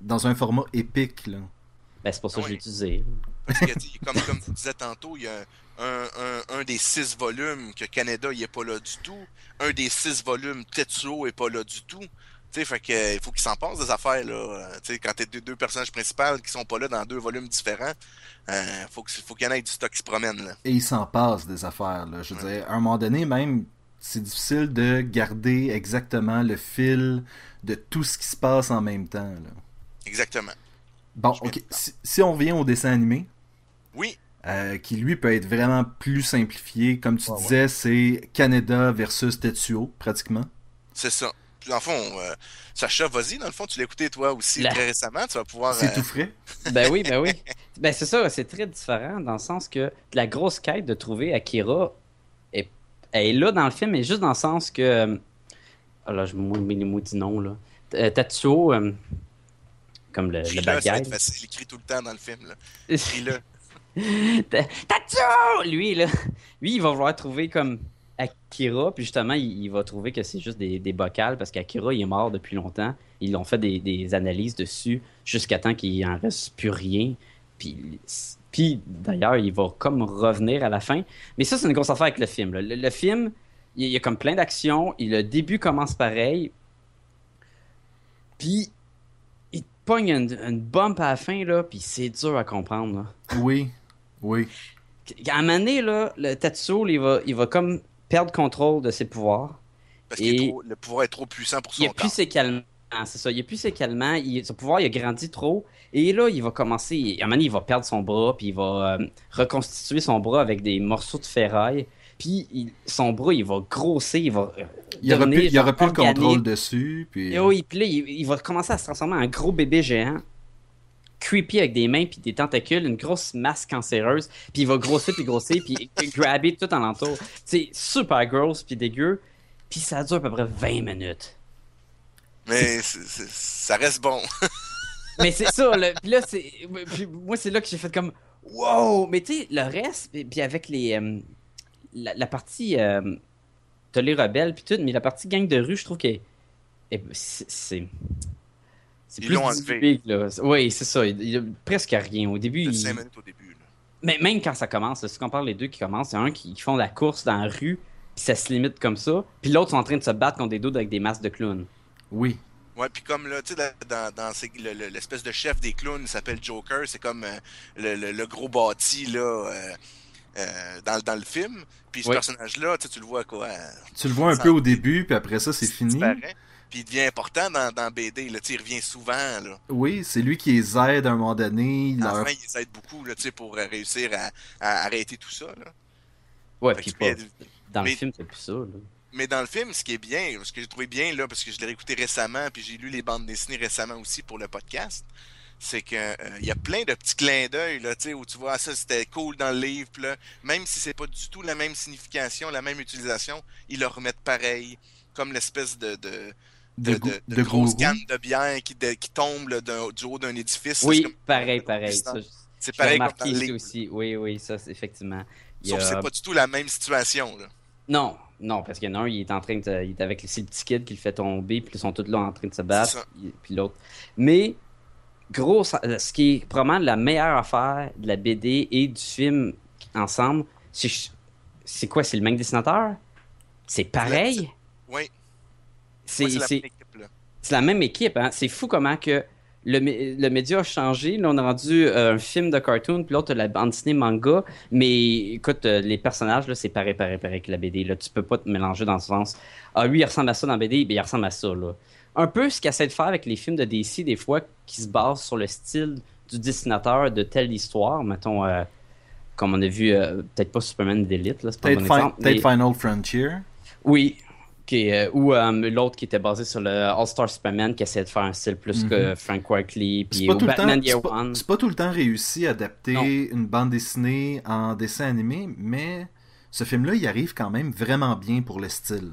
dans un format épique là. Ben, c'est pour ça que je l'ai utilisé. Parce que, comme, comme tu disais tantôt, il y a un, un, un, des six volumes que Canada il est pas là du tout. Un des six volumes, Tetsuo est pas là du tout. sais fait que, il faut qu'il s'en passe des affaires. Là. sais quand tu deux, deux personnages principaux qui sont pas là dans deux volumes différents, euh, faut qu'il faut qu'il y en ait du stock qui se promène. Là. Et il s'en passe des affaires. Là. Je veux dire, à un moment donné, même, c'est difficile de garder exactement le fil de tout ce qui se passe en même temps. Là. Exactement. Bon, ok. Si, on revient au dessin animé. Oui. Euh, qui lui peut être vraiment plus simplifié. Comme tu disais, c'est Canada versus Tetsuo, pratiquement. C'est ça. Puis dans le fond, euh, Sacha, vas-y, dans le fond, tu l'as écouté toi aussi très récemment, tu vas pouvoir. C'est euh, tout frais. ben oui, ben oui. Ben c'est ça, c'est très différent dans le sens que la grosse quête de trouver Akira elle est là dans le film, mais juste dans le sens que. Oh là, je mets les mots du nom, là. Tetsuo, comme le, le guy. Il écrit tout le temps dans le film. Là. Écris-le. Lui, là, lui, il va vouloir trouver comme Akira, puis justement, il, va trouver que c'est juste des, des bocales parce qu'Akira, il est mort depuis longtemps. Ils ont fait des, des analyses dessus jusqu'à temps qu'il en reste plus rien. Puis, puis d'ailleurs, il va comme revenir à la fin. Mais ça, c'est une grosse affaire avec le film. Le, le, film, il y a comme plein d'actions. Le début commence pareil. Puis pogne une, bump à la fin, là, puis c'est dur à comprendre. Là. Oui, oui. À un moment donné, là, le Tetsuo, il va, il va comme perdre contrôle de ses pouvoirs. Parce que le pouvoir est trop puissant pour son Il a plus ses calmants, c'est ça. Il a plus ses calmants. Il, son pouvoir, il a grandi trop. Et là, il va commencer... À un moment donné, il va perdre son bras, puis il va euh, reconstituer son bras avec des morceaux de ferraille. Puis son bras, il va grossir, il va. Euh, il aura plus, il aura plus le contrôle dessus. Puis... Et oui, puis là, il, va commencer à se transformer en gros bébé géant. Creepy avec des mains puis des tentacules, une grosse masse cancéreuse, puis il va grossir puis grossir puis grabber tout en l'entour. C'est super gross puis dégueu, puis ça dure à peu près 20 minutes. Mais ça reste bon. mais c'est ça, puis là, c'est, moi c'est là que j'ai fait comme wow, mais tu sais le reste, puis avec les, euh, la, partie. Euh, T'as les rebelles, puis tout, mais la partie gang de rue, je trouve que. C'est. C'est plus enlevé. Là. Oui, c'est ça. Il y a presque rien. Au début. Il... minutes au début. Mais même quand ça commence, si on parle les deux qui commencent, il y a un qui, font la course dans la rue, puis ça se limite comme ça. Puis l'autre sont en train de se battre contre des dos avec des masques de clowns. Oui. Ouais, puis comme là, tu sais, dans, dans l'espèce de chef des clowns, il s'appelle Joker, c'est comme euh, le, gros bâti, là. Euh, euh, dans, dans, le film. Puis ce personnage-là, tu le vois quoi. Tu le vois un peu au début, puis après ça, c'est fini. Puis il devient important dans, dans BD, là, il revient souvent. Là. Oui, c'est lui qui les aide à un moment donné. Il leur... il les aide beaucoup là, pour réussir à, à, arrêter tout ça. Là. Ouais, puis pas... dans le film, c'est plus ça. Là. Mais dans le film, ce qui est bien, ce que j'ai trouvé bien, là, parce que je l'ai réécouté récemment, puis j'ai lu les bandes dessinées récemment aussi pour le podcast, c'est que euh, il y a plein de petits clins d'œil là, tu sais, où tu vois ah, ça c'était cool dans le livre, là, même si c'est pas du tout la même signification, la même utilisation, ils le remettent pareil, comme l'espèce de de de, de, de, grosse canne de bière qui, qui tombe du haut d'un édifice. Oui, pareil, pareil. C'est pareil comme dans le livre. aussi. Oui, oui, ça, c'est effectivement. Sauf que c'est pas du tout la même situation. Là. Non, non, parce qu'il y en a un, il est en train de. Il est avec le petit kid qui le fait tomber, puis ils sont tous là en train de se battre. Puis l'autre. Mais gros, ce qui est probablement la meilleure affaire de la BD et du film ensemble, c'est quoi? C'est le même dessinateur? C'est pareil? Oui. C'est la même équipe. Hein? C'est fou comment que le, le, média a changé. Là, on a rendu euh, un film de cartoon, puis l'autre, la bande dessinée manga. Mais écoute, euh, les personnages, c'est pareil, pareil, pareil que la BD. Là, tu peux pas te mélanger dans ce sens. Ah, lui, il ressemble à ça dans la BD, ben, il ressemble à ça. Là un peu ce qu'il essaie de faire avec les films de DC, des fois, qui se basent sur le style du dessinateur de telle histoire. Mettons, euh, comme on a vu, peut-être pas Superman d'élite, là, Peut-être Final Frontier. Oui. Qui est, euh, ou euh, l'autre qui était basé sur le All-Star Superman qui essayait de faire un style plus que Mhm. Frank. C'est Puis pas, ou tout le temps- Batman Year pas- One. c'est pas tout le temps réussi à adapter Non. une bande dessinée en dessin animé, mais ce film-là, il arrive quand même vraiment bien pour le style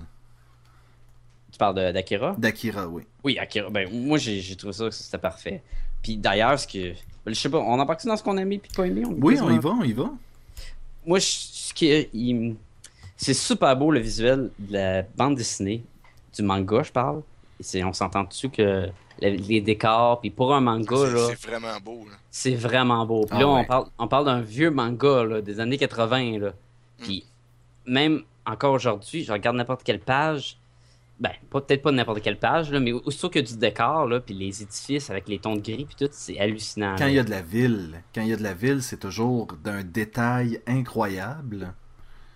Tu parles de- d'Akira? d'Akira, oui. Oui, Akira. Ben, moi, j'ai trouvé ça que c'était parfait. Puis d'ailleurs, ce que. Je sais pas, on embarque dans ce qu'on a aimé puis pas aimé? On Oui, on y va, on y va. Moi, je- ce qui il- c'est super beau le visuel de la bande dessinée, du manga, je parle. Et c'est- on s'entend dessus que le- les décors, puis pour un manga, C'est là, c'est vraiment beau. Là. c'est vraiment beau. Puis Ah là, ouais. on parle, on parle d'un vieux manga là, des années 80. Là. Puis même encore aujourd'hui, je regarde n'importe quelle page. Ben, pas- peut-être pas n'importe quelle page, là, mais aussitôt qu'il y a du décor, là, puis les édifices avec les tons de gris, puis tout, c'est hallucinant. Quand il y a de la ville, quand il y a de la ville, c'est toujours d'un détail incroyable.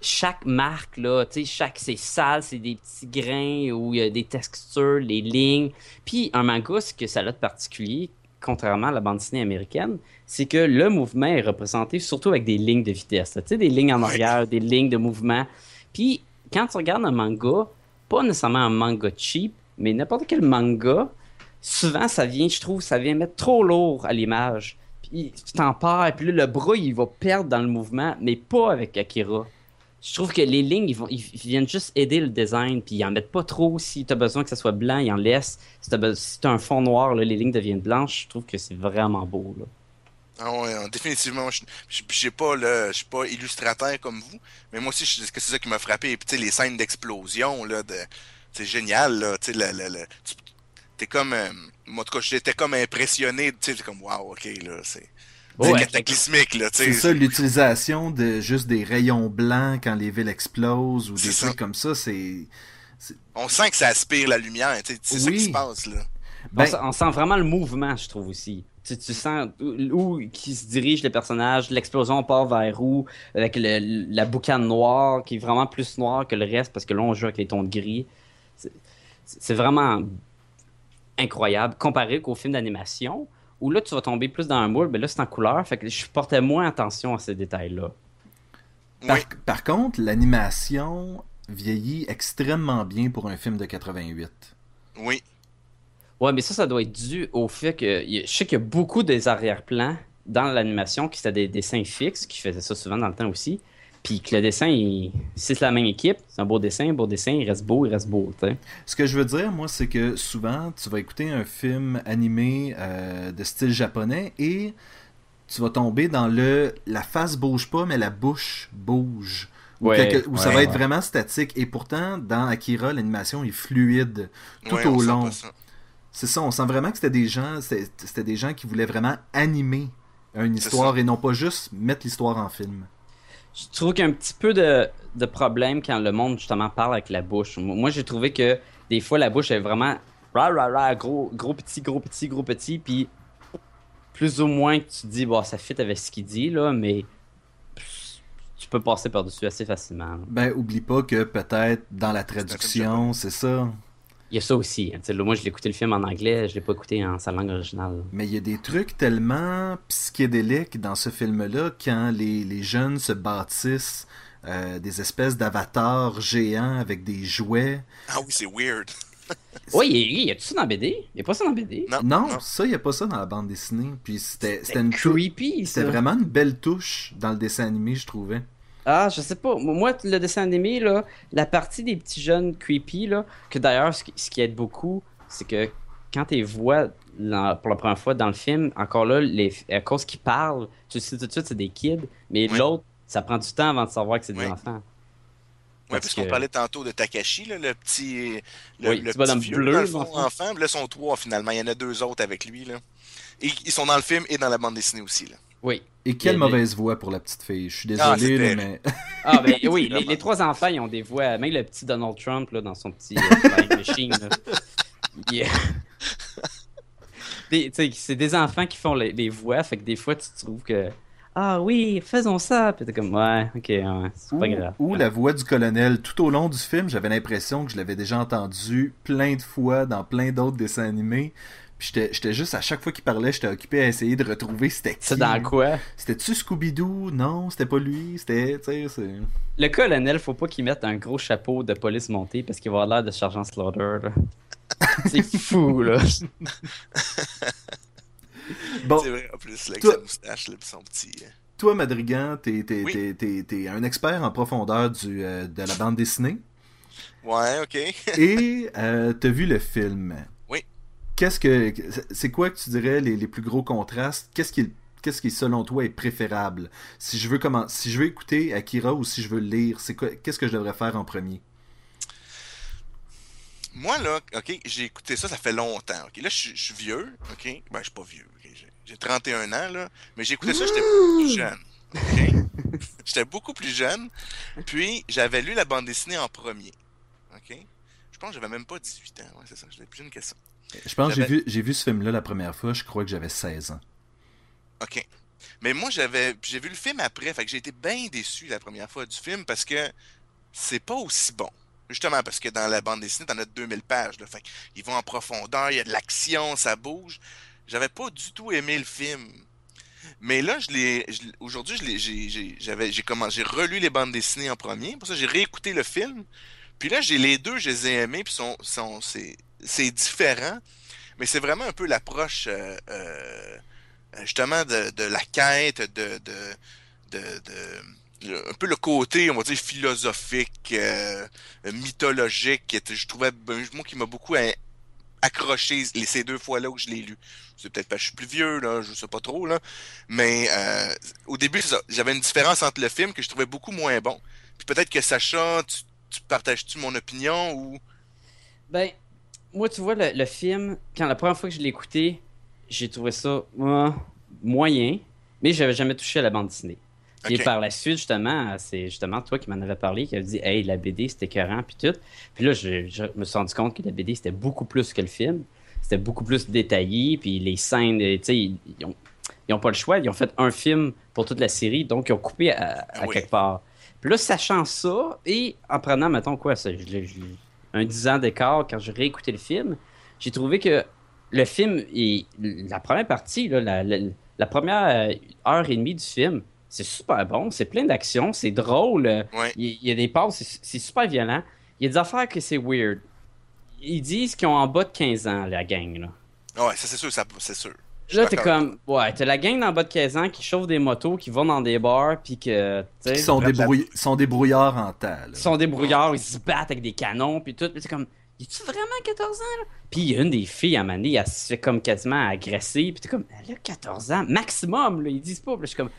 Chaque marque, là, tu sais, chaque, c'est sale, c'est des petits grains où il y a des textures, les lignes. Puis un manga, ce que ça a de particulier, contrairement à la bande dessinée américaine, c'est que le mouvement est représenté surtout avec des lignes de vitesse. Tu sais, des lignes en arrière, des lignes de mouvement. Puis quand tu regardes un manga, pas nécessairement un manga cheap, mais n'importe quel manga, souvent ça vient, je trouve, ça vient mettre trop lourd à l'image. Puis tu t'en perds, puis là, le bras, il va perdre dans le mouvement, mais pas avec Akira. Je trouve que les lignes, ils, vont, ils viennent juste aider le design, puis ils en mettent pas trop. Si tu as besoin que ça soit blanc, ils en laissent. Si tu as, un fond noir, là, les lignes deviennent blanches. Je trouve que c'est vraiment beau. Là. Ah ouais, euh, définitivement, je suis pas suis pas illustrateur comme vous, mais moi aussi, c'est ça qui m'a frappé. Et puis, les scènes d'explosion, là, de, c'est génial, là, tu sais, t'es comme, euh, moi, en tout cas, j'étais comme impressionné, tu sais, comme, waouh, ok, là, c'est Ouais, cataclysmique, là, tu C'est ça, l'utilisation de juste des rayons blancs quand les villes explosent ou des ça. trucs comme ça, c'est... On sent que ça aspire la lumière, c'est ça Oui. qui se passe, là. Ben, on, sent, on sent vraiment le mouvement, je trouve aussi. Tu, tu sens où, où qui se dirige le personnage, l'explosion part vers où, avec le- la boucane noire qui est vraiment plus noire que le reste parce que là on joue avec les tons de gris. C'est- C'est vraiment incroyable comparé qu'au film d'animation où là tu vas tomber plus dans un moule, mais là c'est en couleur, fait que je portais moins attention à ces détails-là. par, Oui. par contre, l'animation vieillit extrêmement bien pour un film de 88. Oui. Ouais, mais ça, ça doit être dû au fait que je sais qu'il y a beaucoup des arrière-plans dans l'animation qui étaient des dessins fixes, qui faisaient ça souvent dans le temps aussi. Puis que le dessin, il- si c'est la même équipe, c'est un beau dessin, un beau dessin, il reste beau, il reste beau. Ce que je veux dire, moi, c'est que souvent, tu vas écouter un film animé euh, de style japonais et tu vas tomber dans le la face bouge pas, mais la bouche bouge. Ou, Ouais, quelque- ou ça ouais, va être ouais. vraiment statique. Et pourtant, dans Akira, l'animation est fluide tout Ouais, au long. C'est ça, on sent vraiment que c'était des gens, c'était des gens qui voulaient vraiment animer une histoire et non pas juste mettre l'histoire en film. Je trouve qu'il y a un petit peu de, de problème quand le monde, justement, parle avec la bouche. Moi, j'ai trouvé que des fois, la bouche est vraiment ra, ra, ra, gros, gros petit, gros petit, gros petit, puis plus ou moins que tu te dis, bon, ça fit avec ce qu'il dit, là, mais tu peux passer par-dessus assez facilement. là. Ben, oublie pas que peut-être dans la traduction, c'est ça. Il y a ça aussi. hein. Moi, je l'ai écouté le film en anglais, je l'ai pas écouté en sa langue originale. Mais il y a des trucs tellement psychédéliques dans ce film-là quand les, les jeunes se bâtissent euh, des espèces d'avatars géants avec des jouets. Ah oui, c'est weird. Oui, il y a, il y a tout ça dans la BD. Il y a pas ça dans la BD. Non, Non, ça, il n'y a pas ça dans la bande dessinée. Puis c'était c'était une creepy. C'était vraiment une belle touche dans le dessin animé, je trouvais. Ah, je sais pas. Moi, le dessin animé, là, la partie des petits jeunes creepy, là, que d'ailleurs, ce, qui- aide beaucoup, c'est que quand tu vois dans- pour la première fois dans le film, encore là, les, à cause qu'ils parlent, tu sais tout de suite, c'est des kids, mais Oui. l'autre, ça prend du temps avant de savoir que c'est des Oui. enfants. Ouais, Parce qu'on que- parlait tantôt de Takashi, là, le petit, le, Oui, le petit vieux, bleu, dans le fond, enfant. Là, ils sont trois finalement. Il y en a deux autres avec lui. Là. Et ils sont dans le film et dans la bande dessinée aussi. Là. Oui. Et quelle mauvaise voix pour la petite fille. Je suis Ah, désolé, mais. Ah, ben oui, les, trois enfants, ils ont des voix. Même le petit Donald Trump, là, dans son petit euh, machine, sais, c'est des enfants qui font les, les voix, fait que des fois, tu trouves que. Ah oui, faisons ça. Puis t'es comme, ouais, ok, ouais, c'est Ou, pas grave. ou la voix du colonel. Tout au long du film, j'avais l'impression que je l'avais déjà entendu plein de fois dans plein d'autres dessins animés. Puis j'étais juste, à chaque fois qu'il parlait, j'étais occupé à essayer de retrouver c'était qui. C'est dans quoi? C'était-tu Scooby-Doo? Non, c'était pas lui. C'était, tu sais, c'est. Le colonel, faut pas qu'il mette un gros chapeau de police monté parce qu'il va avoir l'air de Sergent Slaughter. là. C'est fou, là. Bon, C'est vrai, en plus, là, avec Toi- sa moustache, là, pis son petit. euh, toi, Madrigan, t'es t'es- Oui. t'es- t'es- t'es un expert en profondeur du, euh, de la bande dessinée. Ouais, ok. Et euh, t'as vu le film. Qu'est-ce que. C'est quoi que tu dirais les, les plus gros contrastes? Qu'est-ce qui, qu'est-ce qui, selon toi, est préférable? Si je veux comment, si je veux écouter Akira ou si je veux le lire, c'est quoi Qu'est-ce que je devrais faire en premier? Moi, là, ok, j'ai écouté ça, ça fait longtemps. Ok, là, je suis- je suis vieux, ok. Ben, je suis pas vieux. ok, j'ai- J'ai 31 ans, là. Mais j'ai écouté ça, j'étais plus jeune. j'étais beaucoup plus jeune. Puis, j'avais lu la bande dessinée en premier. Ok? Je pense que j'avais même pas 18 ans. Ouais, c'est ça. J'étais plus jeune que ça. Je pense que j'ai vu, j'ai vu ce film-là la première fois, je crois que j'avais 16 ans. OK. Mais moi, j'avais j'ai vu le film après, fait que j'ai été bien déçu la première fois du film parce que c'est pas aussi bon. Justement, parce que dans la bande dessinée, t'en as 2000 pages. Là, fait qu'ils vont en profondeur, il y a de l'action, ça bouge. J'avais pas du tout aimé le film. Mais là, je l'ai. Aujourd'hui, je l'ai- j'ai- j'ai j'avais- j'ai commencé- j'ai relu les bandes dessinées en premier. Pour ça, j'ai réécouté le film. Puis là, j'ai les deux, je les ai aimés, puis sont, sont, c'est, c'est différent. Mais c'est vraiment un peu l'approche euh, euh, justement de, la quête, de, un peu le côté, on va dire, philosophique, euh, mythologique, je trouvais, ben, moi, qui m'a beaucoup accroché ces deux fois-là où je l'ai lu. C'est peut-être parce que je suis plus vieux, là, je sais pas trop, là. Mais euh, au début, j'avais une différence entre le film que je trouvais beaucoup moins bon. Puis peut-être que Sacha, tu, tu partages-tu mon opinion ou... Ben, moi, tu vois, le, le film, quand la première fois que je l'ai écouté, j'ai trouvé ça euh, moyen, mais j'avais jamais touché à la bande dessinée. Ok. par la suite, justement, c'est justement toi qui m'en avais parlé, qui avait dit Hey, la BD, c'était écœurant, puis tout. Puis là, je, je me suis rendu compte que la BD, c'était beaucoup plus que le film. C'était beaucoup plus détaillé, puis les scènes, tu sais, ils, ils ont, ils ont pas le choix. Ils ont fait un film pour toute la série, donc ils ont coupé à, à Ah oui. quelque part. Puis là, sachant ça, et en prenant, mettons, quoi, ça, je un 10 ans d'écart, quand j'ai réécouté le film, j'ai trouvé que le film, est, la première partie, là, la, la- la première euh, heure et demie du film, c'est super bon, c'est plein d'action, c'est drôle, euh, Ouais. il il y, a des passes, c'est- super violent. Il y a des affaires que c'est weird. Ils disent qu'ils ont en bas de 15 ans, la gang, là. Ouais, ça c'est sûr, ça, c'est sûr. Là, t'es comme, ouais, t'as la gang dans le bas de 15 ans qui chauffe des motos, qui vont dans des bars, puis que, tu sais, Qui sont, bref, débrouille- sont des brouillards en là. ils sont des brouillards, ils se battent avec des canons, puis tout. Puis c'est comme, y tu vraiment 14 ans, là? Puis il y a une des filles, à un moment donné, elle se fait comme quasiment agresser, puis t'es comme, elle a 14 ans, maximum, là, ils disent pas. Puis là, je suis comme,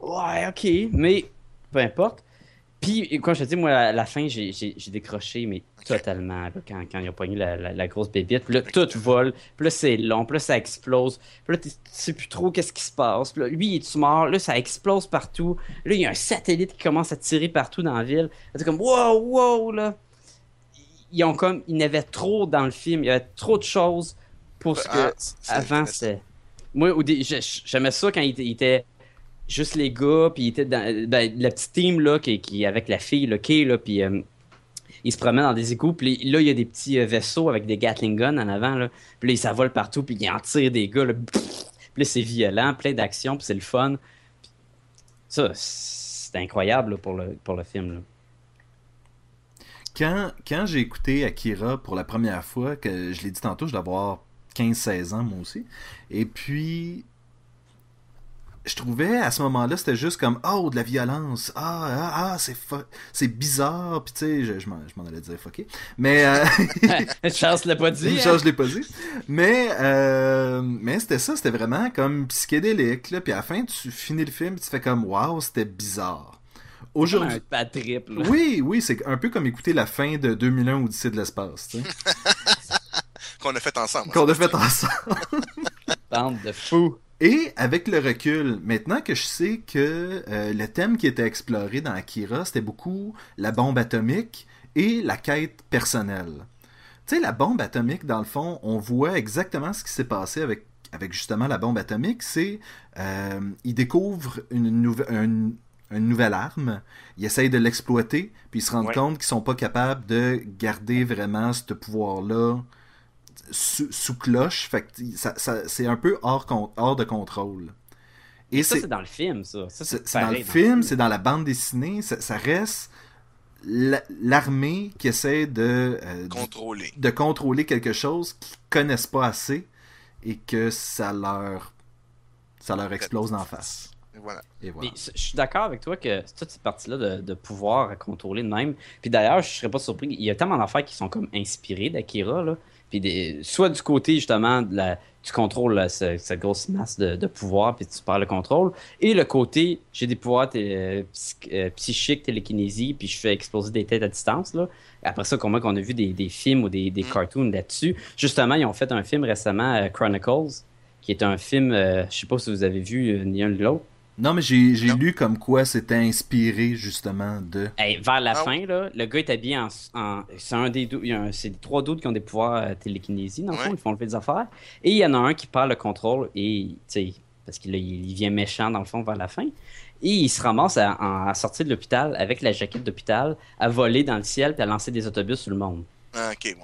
ouais, ok, mais peu importe. Puis, quand je te dis, moi, à la fin, j'ai décroché, mais totalement, là, quand, quand ils ont pogné la, la, la grosse bébite. Puis là, tout vole. Puis là, c'est long. Puis là, ça explose. Puis là, tu sais plus trop qu'est-ce qui se passe. Puis là, lui, il est mort? Là, ça explose partout. Là, il y a un satellite qui commence à tirer partout dans la ville. C'est comme, wow, wow, là. Ils ont comme, il y avait trop dans le film. Il y avait trop de choses pour ce que Ah, avant, c'était. Moi, j'aimais ça quand il il était juste les gars, puis il était dans ben, la petite team là, qui, avec la fille, le Kay, là, puis euh, il se promène dans des égouts, puis là, il y a des petits euh, vaisseaux avec des Gatling guns en avant, là, puis là, ça vole partout, puis il en tire des gars, là, puis là, c'est violent, plein d'action, puis c'est le fun. Ça, c'est incroyable là, pour, le, pour le film. Là. Quand, quand j'ai écouté Akira pour la première fois, que je l'ai dit tantôt, je dois avoir 15-16 ans moi aussi. Et puis, je trouvais à ce moment-là, c'était juste comme Oh, de la violence. Ah, ah, ah, c'est c'est bizarre. Puis tu sais, je, je m'en je m'en allais dire fucké. Mais. euh, Charles l'a pas dit. Une hein? l'ai pas dit. Mais, euh, mais c'était ça, c'était vraiment comme psychédélique. Là. Puis à la fin, tu finis le film, tu fais comme Waouh, c'était bizarre. Aujourd'hui. un bad trip. là. Oui, oui, c'est un peu comme écouter la fin de 2001 Odyssée de l'espace, Qu'on a fait ensemble. qu'on a fait ensemble. Bande de fous. Et avec le recul, maintenant que je sais que euh, le thème qui était exploré dans Akira, c'était beaucoup la bombe atomique et la quête personnelle. Tu sais, la bombe atomique, dans le fond, on voit exactement ce qui s'est passé avec, avec justement la bombe atomique. C'est, euh, ils découvrent une, nouve- un- une nouvelle arme, ils essayent de l'exploiter, puis ils se rendent Ouais. compte qu'ils sont pas capables de garder vraiment ce pouvoir-là sous, sous cloche. Fait que ça, ça- c'est un peu hors, con- hors de contrôle. Et Ça, c'est dans le film, ça. Ça, c'est dans le film, c'est dans la bande dessinée, ça, ça reste la- l'armée qui essaie de, euh, Contrôlé. de contrôler quelque chose qu'ils connaissent pas assez et que ça leur ça leur explose d'en face. Et Voilà. Et voilà. Puis, je suis d'accord avec toi que toute cette partie-là de, de pouvoir à contrôler de même. Puis d'ailleurs, je serais pas surpris. Il y a tellement d'affaires qui sont comme inspirées d'Akira. Là. Puis des- soit du côté justement de la, tu contrôles là, ce- cette grosse masse de, de pouvoir, puis tu perds le contrôle. Et le côté, j'ai des pouvoirs psy- euh, psychiques, télékinésie, puis je fais exploser des têtes à distance. Là. Après ça, comment qu'on a vu des, des films ou des, des Mm. cartoons là-dessus. Justement, ils ont fait un film récemment, euh, Chronicles, qui est un film, euh, je sais pas si vous avez vu euh, ni un ni l'autre. Non, mais j'ai j'ai Non. lu comme quoi c'était inspiré justement de. Hey, vers la Ah fin, là, le gars est habillé en. en- c'est un des c'est trois doutes qui ont des pouvoirs euh, télékinésie, dans le fond, ils font lever des affaires. Et il y en a un qui perd le contrôle, et, tu sais, parce qu'il il devient méchant, dans le fond, vers la fin. Et il se ramasse à, sortir de l'hôpital avec la jaquette d'hôpital, à voler dans le ciel, puis à lancer des autobus sur le monde. Ah, ok,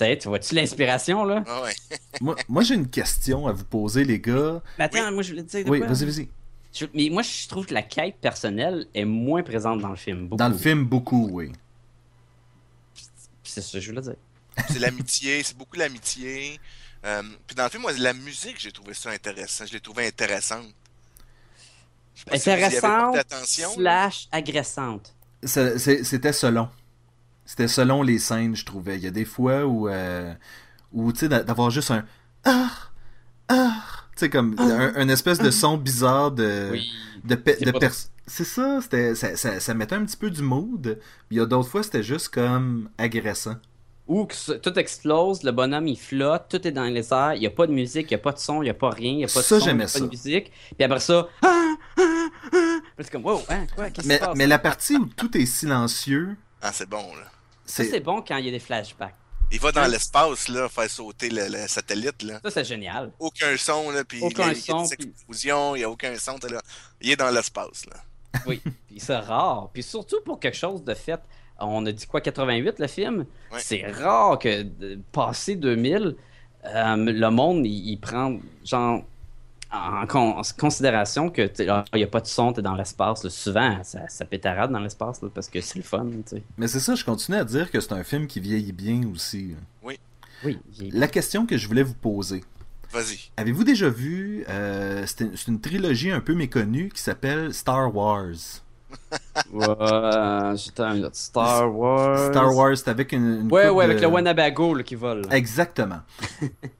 ouais. Tu vois-tu l'inspiration, là? Ah, ouais. moi, moi j'ai une question à vous poser, les gars. Mais attends, moi, je voulais te dire de Oui, quoi? vas-y, vas-y. Je- mais moi, je trouve que la quête personnelle est moins présente dans le film. Beaucoup. Dans le film, beaucoup, oui. C'est ça que je voulais dire. C'est l'amitié, c'est beaucoup l'amitié. Euh, puis dans le film, moi, la musique, j'ai trouvé ça intéressant. Je l'ai trouvé intéressante. Si Intéressante slash agressante. C'était selon. C'était selon les scènes, je trouvais. Il y a des fois où, euh, où tu sais, d'a- d'avoir juste un ah, ah, sais, comme un, un espèce de son bizarre de, Oui. de, pe- de pas- pers- C'est ça, c'était, ça, ça, ça mettait un petit peu du mood. Puis il y a d'autres fois, c'était juste comme agressant. Ou que ce- tout explose, le bonhomme il flotte, tout est dans les airs, il n'y a pas de musique, il n'y a pas de son, il n'y a pas rien, il n'y a pas de Ça, son, il y a j'aimais pas ça. de musique. Puis après ça, ah, ah, ah. Puis c'est comme, wow, hein, quoi, qu'est-ce qui Mais, se passe? mais la partie où tout est silencieux, Ah, c'est bon, là. C'est. bon quand il y a des flashbacks. Il va dans l'espace, là, faire sauter le, le satellite, là. Ça, c'est génial. Aucun son, là, puis Aucun il y a son, explosions, il n'y a aucun son, là. Il est dans l'espace, là. Oui. Puis c'est rare. Puis surtout pour quelque chose de fait. On a dit quoi, 88 le film? Ouais. C'est rare que, passé 2000, euh, le monde, il, il prend, genre, en, con- en considération que ah, il n'y a pas de son, t'es dans l'espace. là. Souvent, ça, ça pétarade dans l'espace là, parce que c'est le fun. tu sais. Mais c'est ça, je continue à dire que c'est un film qui vieillit bien aussi. Oui. il- La question que je voulais vous poser. Vas-y. Avez-vous déjà vu, euh, c'est une, c'est une trilogie un peu méconnue qui s'appelle Star Wars? Ouais, j'étais un autre. Star Wars. Star Wars, c'est avec une, une Ouais, ouais, avec de- le Wanabago là, qui vole. là. Exactement.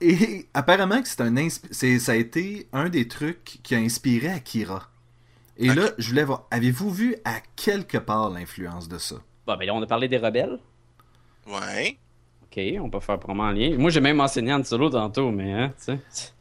Et apparemment que c'est un insp- c'est ça a été un des trucs qui a inspiré Akira. Et là, je voulais voir, avez-vous vu à quelque part l'influence de ça? Bon, ben là, on a parlé des rebelles. Ouais. Ok, on peut faire probablement un lien. Moi, j'ai même enseigné en solo tantôt, mais hein, tu sais.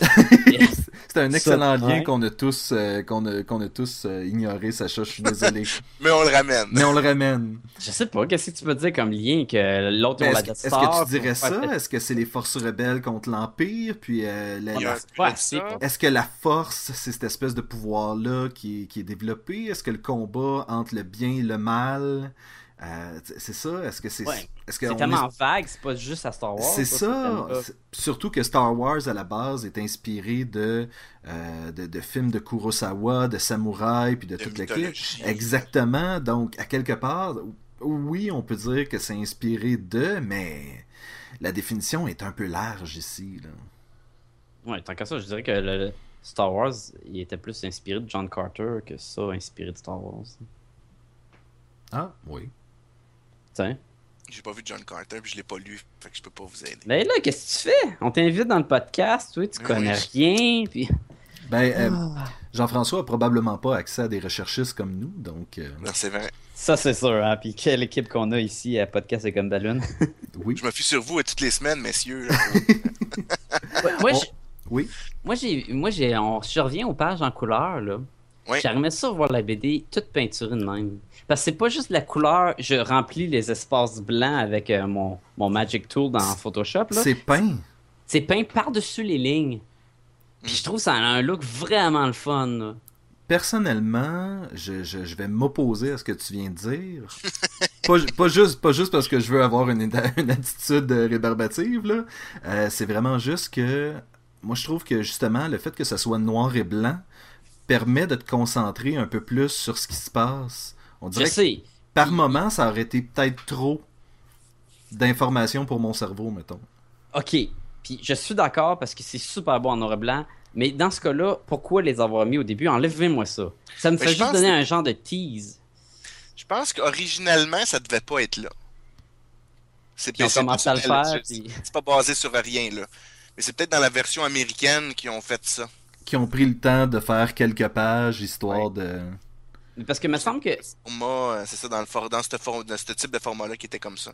C'est un Ça, excellent lien ouais. qu'on a tous euh, qu'on a, qu'on a tous euh, ignoré, Sacha, je suis désolé. Mais on le ramène. Mais on le ramène. Je sais pas, qu'est-ce que tu peux dire comme lien que l'autre, on la Est-ce que, Death est-ce Star, que tu dirais faire- ça? Est-ce que c'est les forces rebelles contre l'Empire Puis euh, la- la- Ouais, Est-ce que la force, c'est cette espèce de pouvoir-là qui est, qui est développé? Est-ce que le combat entre le bien et le mal, euh, c'est ça? Est-ce que c'est... Ouais. Est-ce que C'est tellement est- vague, c'est pas juste à Star Wars. C'est ce ça. Surtout que Star Wars, à la base, est inspiré de, euh, de, de films de Kurosawa, de samouraï, puis de, De toute l'équipe. Exactement. Donc, à quelque part, oui, on peut dire que c'est inspiré de, mais la définition est un peu large ici. Là. Ouais, tant qu'à ça, je dirais que le le Star Wars, il était plus inspiré de John Carter que ça, inspiré de Star Wars. Ah, oui. J'ai pas vu John Carter, puis je l'ai pas lu, fait que je peux pas vous aider. Mais là, qu'est-ce que tu fais? On t'invite dans le podcast, oui, tu Oui, connais oui. rien, puis... Ben, euh. Jean-François a probablement pas accès à des recherchistes comme nous, donc euh, Non, c'est vrai. Ça, c'est sûr, hein. Puis quelle équipe qu'on a ici à Podcast et comme Ballon. oui. Je me fie sur vous à toutes les semaines, messieurs. moi, On- Oui. moi, j'ai, moi, j'ai, on, je reviens aux pages en couleur, là. Oui. J'aimerais ça voir la BD toute peinturée de même. Parce que c'est pas juste la couleur, je remplis les espaces blancs avec euh, mon, mon Magic Tool dans Photoshop. C'est peint. C'est peint par-dessus les lignes. Puis je trouve que ça a un look vraiment le fun, là. Personnellement, je, je, je vais m'opposer à ce que tu viens de dire. pas, juste, pas juste parce que je veux avoir une, une attitude rébarbative, là. Euh, c'est vraiment juste que moi je trouve que justement le fait que ça soit noir et blanc permet de te concentrer un peu plus sur ce qui se passe. On dirait Je sais. par moment ça aurait été peut-être trop d'informations pour mon cerveau, mettons. Ok. Puis je suis d'accord parce que c'est super beau en noir et blanc. Mais dans ce cas-là, pourquoi les avoir mis au début? Enlevez-moi ça. Ça me Mais fait juste donner que- un genre de tease. Je pense qu'originalement, ça devait pas être là. C'est Puis ils ont c'est commencé à le faire, c'est- puis- C'est pas basé sur rien, là. Mais c'est peut-être dans la version américaine qu'ils ont fait ça. Qui ont pris le temps de faire quelques pages histoire de. Parce que me semble que Moi, euh, c'est ça, dans, le for- dans, ce for- dans ce type de format-là qui était comme ça.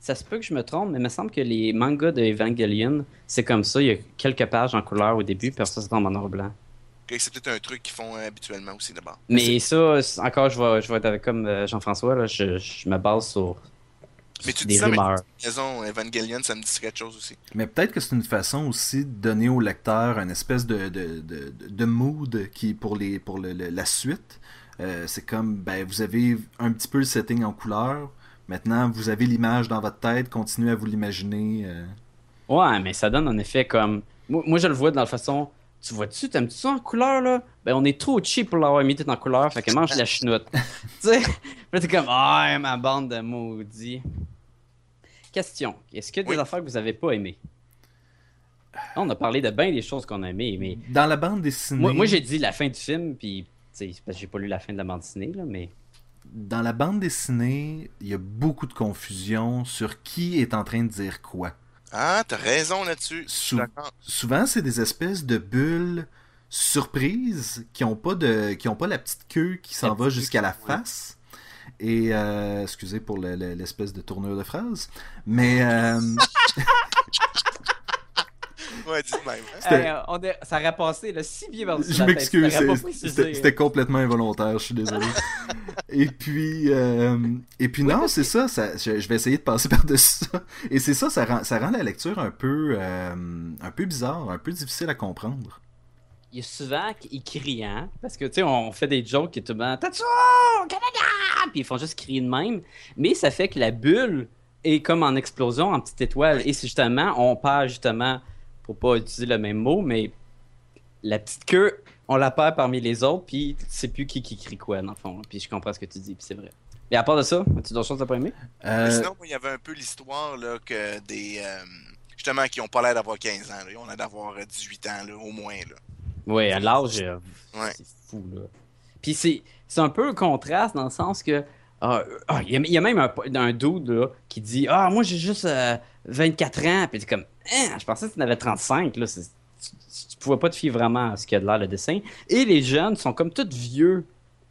ça se peut que je me trompe, mais me semble que les mangas de Evangelion, c'est comme ça. Il y a quelques pages en couleur au début, puis après ça, c'est en noir blanc. Ok, C'est peut-être un truc qu'ils font euh, habituellement aussi d'abord. Mais ça, encore, je vais, je vais être avec comme euh, Jean-François, là, je, je me base sur Mais tu des dis ça, mais rumeurs. raison, Evangelion, ça me dit quelque chose aussi. Mais peut-être que c'est une façon aussi de donner au lecteur une espèce de, de, de, de mood qui pour les pour le- le- la suite. Euh, c'est comme ben vous avez un petit peu le setting en couleur. Maintenant, vous avez l'image dans votre tête, continuez à vous l'imaginer. euh. Ouais, mais ça donne un effet comme. Moi, moi, je le vois dans la façon. Tu vois-tu, t'aimes-tu ça en couleur, là? Ben, on est trop cheap pour l'avoir mis tout en couleur, fait que mange la chenoute. tu sais? T'es comme, ah, ma bande de maudits. Question. Est-ce qu'il y a des Oui. affaires que vous avez pas aimées? On a parlé de bien des choses qu'on a aimées, mais. Dans la bande dessinée, Moi, moi j'ai dit la fin du film, puis. Sais, parce que j'ai pas lu la fin de la bande dessinée, là, mais. dans la bande dessinée, il y a beaucoup de confusion sur qui est en train de dire quoi. Ah, t'as raison là-dessus. Sou- souvent c'est des espèces de bulles surprises qui ont pas de qui ont pas la petite queue qui s'en va jusqu'à la face et euh, excusez pour le- le- l'espèce de tournure de phrase mais euh, Ouais, dis de même. hein. C'était- Hey, on a- ça aurait passé là, si bien par-dessus je m'excuse c'était complètement involontaire je suis désolé et puis euh, et puis non c'est ça, ça je, je vais essayer de passer par dessus ça et c'est ça ça rend ça rend la lecture un peu euh, un peu bizarre un peu difficile à comprendre il y a souvent qui crient, hein, parce que, tu sais, on fait des jokes qui est tout le Tatsuo, Canada! Puis ils font juste crier de même. Mais ça fait que la bulle est comme en explosion, en petite étoile. Et c'est justement, on perd justement, pour pas utiliser le même mot, mais la petite queue, on la perd parmi les autres, puis tu sais plus qui qui crie quoi, dans le fond. Puis je comprends ce que tu dis, puis c'est vrai. Mais à part de ça, as-tu d'autres choses à pas aimer? Euh, Mais Sinon, il y avait un peu l'histoire là, que des. euh, justement, qui ont pas l'air d'avoir 15 ans. là. Ils ont l'air d'avoir euh, 18 ans, là, au moins. Là. Oui, à l'âge, euh, Ouais. c'est fou, là. Puis c'est, c'est un peu un contraste dans le sens que. ah, ah, Il y, a- il y a même un, un dude là, qui dit Ah, moi j'ai juste euh, 24 ans. Puis t'es comme Hein, Je pensais que tu en avais 35. Là. Tu, tu pouvais pas te fier vraiment à ce qu'il y a de l'air le dessin. Et les jeunes sont comme tous vieux.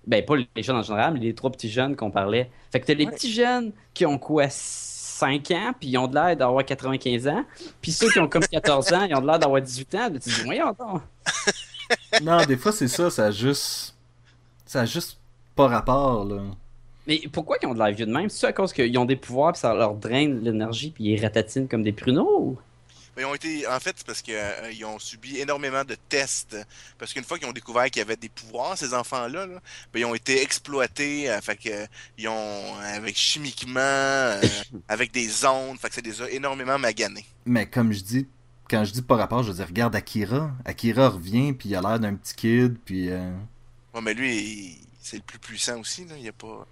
Ben, pas les jeunes en général, mais les trois petits jeunes qu'on parlait. Fait que t'as les Ouais. petits jeunes qui ont quoi 5 ans, puis ils ont de l'air d'avoir 95 ans. Puis ceux qui ont comme 14 ans, ils ont de l'air d'avoir 18 ans. Tu te dis, voyons donc. Non, des fois c'est ça, ça a juste. Ça a juste pas rapport, là. Mais pourquoi ils ont de l'air vieux de même? C'est à cause qu'ils ont des pouvoirs puis ça leur draine l'énergie puis ils ratatinent comme des pruneaux? Mais Ils ont été, en fait, c'est parce qu'ils ont subi énormément de tests. Parce qu'une fois qu'ils ont découvert qu'il y avait des pouvoirs, ces enfants-là, là, ben, ils ont été exploités. euh, fait que, euh, ils ont, avec chimiquement, euh, avec des ondes. Fait que ça les a énormément maganés. Mais comme je dis, quand je dis pas rapport, je veux dire, regarde Akira. Akira revient, puis il a l'air d'un petit kid, puis. euh, Ouais, mais lui, il- c'est le plus puissant aussi. Là. Il y a pas.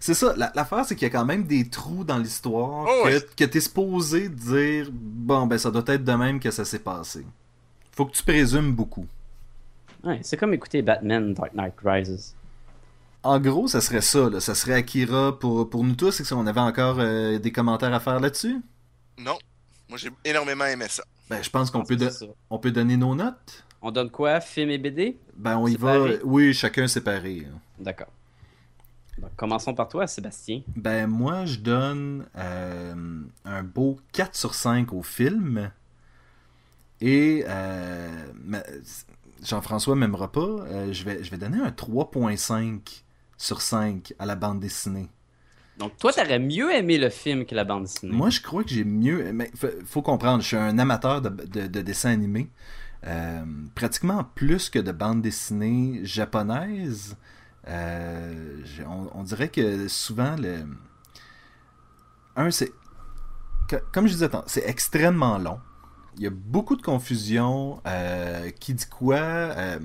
C'est ça, la- l'affaire, c'est qu'il y a quand même des trous dans l'histoire Oh, que, ouais. que t'es supposé dire, bon, ben ça doit être de même que ça s'est passé. Faut que tu présumes beaucoup. Ouais, c'est comme écouter Batman Dark Knight Rises. En gros, ça serait ça, là. Ça serait Akira pour, pour nous tous, et si on avait encore euh, des commentaires à faire là-dessus? Non. Moi, j'ai énormément aimé ça. Ben, je pense qu'on Je peut, on peut donner nos notes. On donne quoi? Film et BD? Ben, on y Séparé? va. Oui, chacun séparé. hein. D'accord. Donc, commençons par toi, Sébastien. Ben, moi, je donne euh, un beau 4 sur 5 au film. Et euh, Jean-François m'aimera pas. euh, je, vais, je vais donner un 3.5 sur 5 à la bande dessinée. Donc, toi, t'aurais mieux aimé le film que la bande dessinée. Moi, je crois que j'ai mieux. Mais fa- faut comprendre, je suis un amateur de, de, de dessins animés. Euh, pratiquement plus que de bandes dessinées japonaises. Euh, on, dirait que souvent, le... un, c'est. Comme je disais, c'est extrêmement long. Il y a beaucoup de confusion. euh, qui dit quoi euh,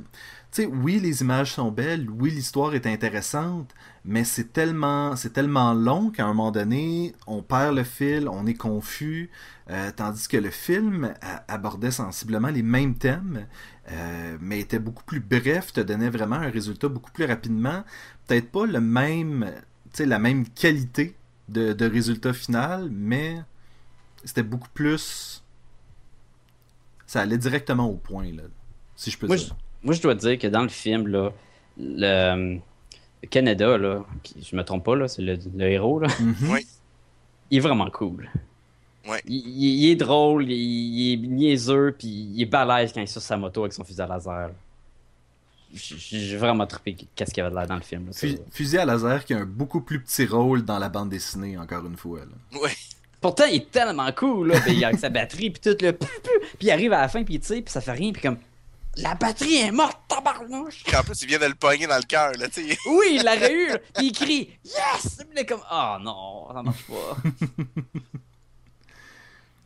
Tu sais, oui, les images sont belles, oui, l'histoire est intéressante, mais c'est tellement, c'est tellement long qu'à un moment donné, on perd le fil, on est confus, tandis que le film abordait sensiblement les mêmes thèmes, euh, mais était beaucoup plus bref, te donnait vraiment un résultat beaucoup plus rapidement. Peut-être pas le même, tu sais, la même qualité de, de résultat final, mais c'était beaucoup plus. Ça allait directement au point, là, si je peux Moi, dire. je, moi, je dois dire que dans le film, là, le, le Canada, là, qui- je me trompe pas, là, c'est le, le héros, là, Mhm. Oui. il est vraiment cool. Ouais. Il, il- il est drôle, il, il est niaiseux, puis il est balèze quand il est sur sa moto avec son fusil à laser. là. J'ai vraiment trippé qu'est-ce qu'il y avait de l'air dans le film. là, Fusil à laser qui a un beaucoup plus petit rôle dans la bande dessinée, encore une fois. là. Ouais. Pourtant, il est tellement cool, là, puis avec sa batterie, puis tout, le puis il arrive à la fin, puis il tire, puis ça fait rien, puis comme, la batterie est morte, tabarnouche! En plus, il vient de le pogner dans le cœur, là, tu sais. Oui, il l'aurait eu, là. puis il crie, yes! Puis il est comme, oh non, ça marche pas.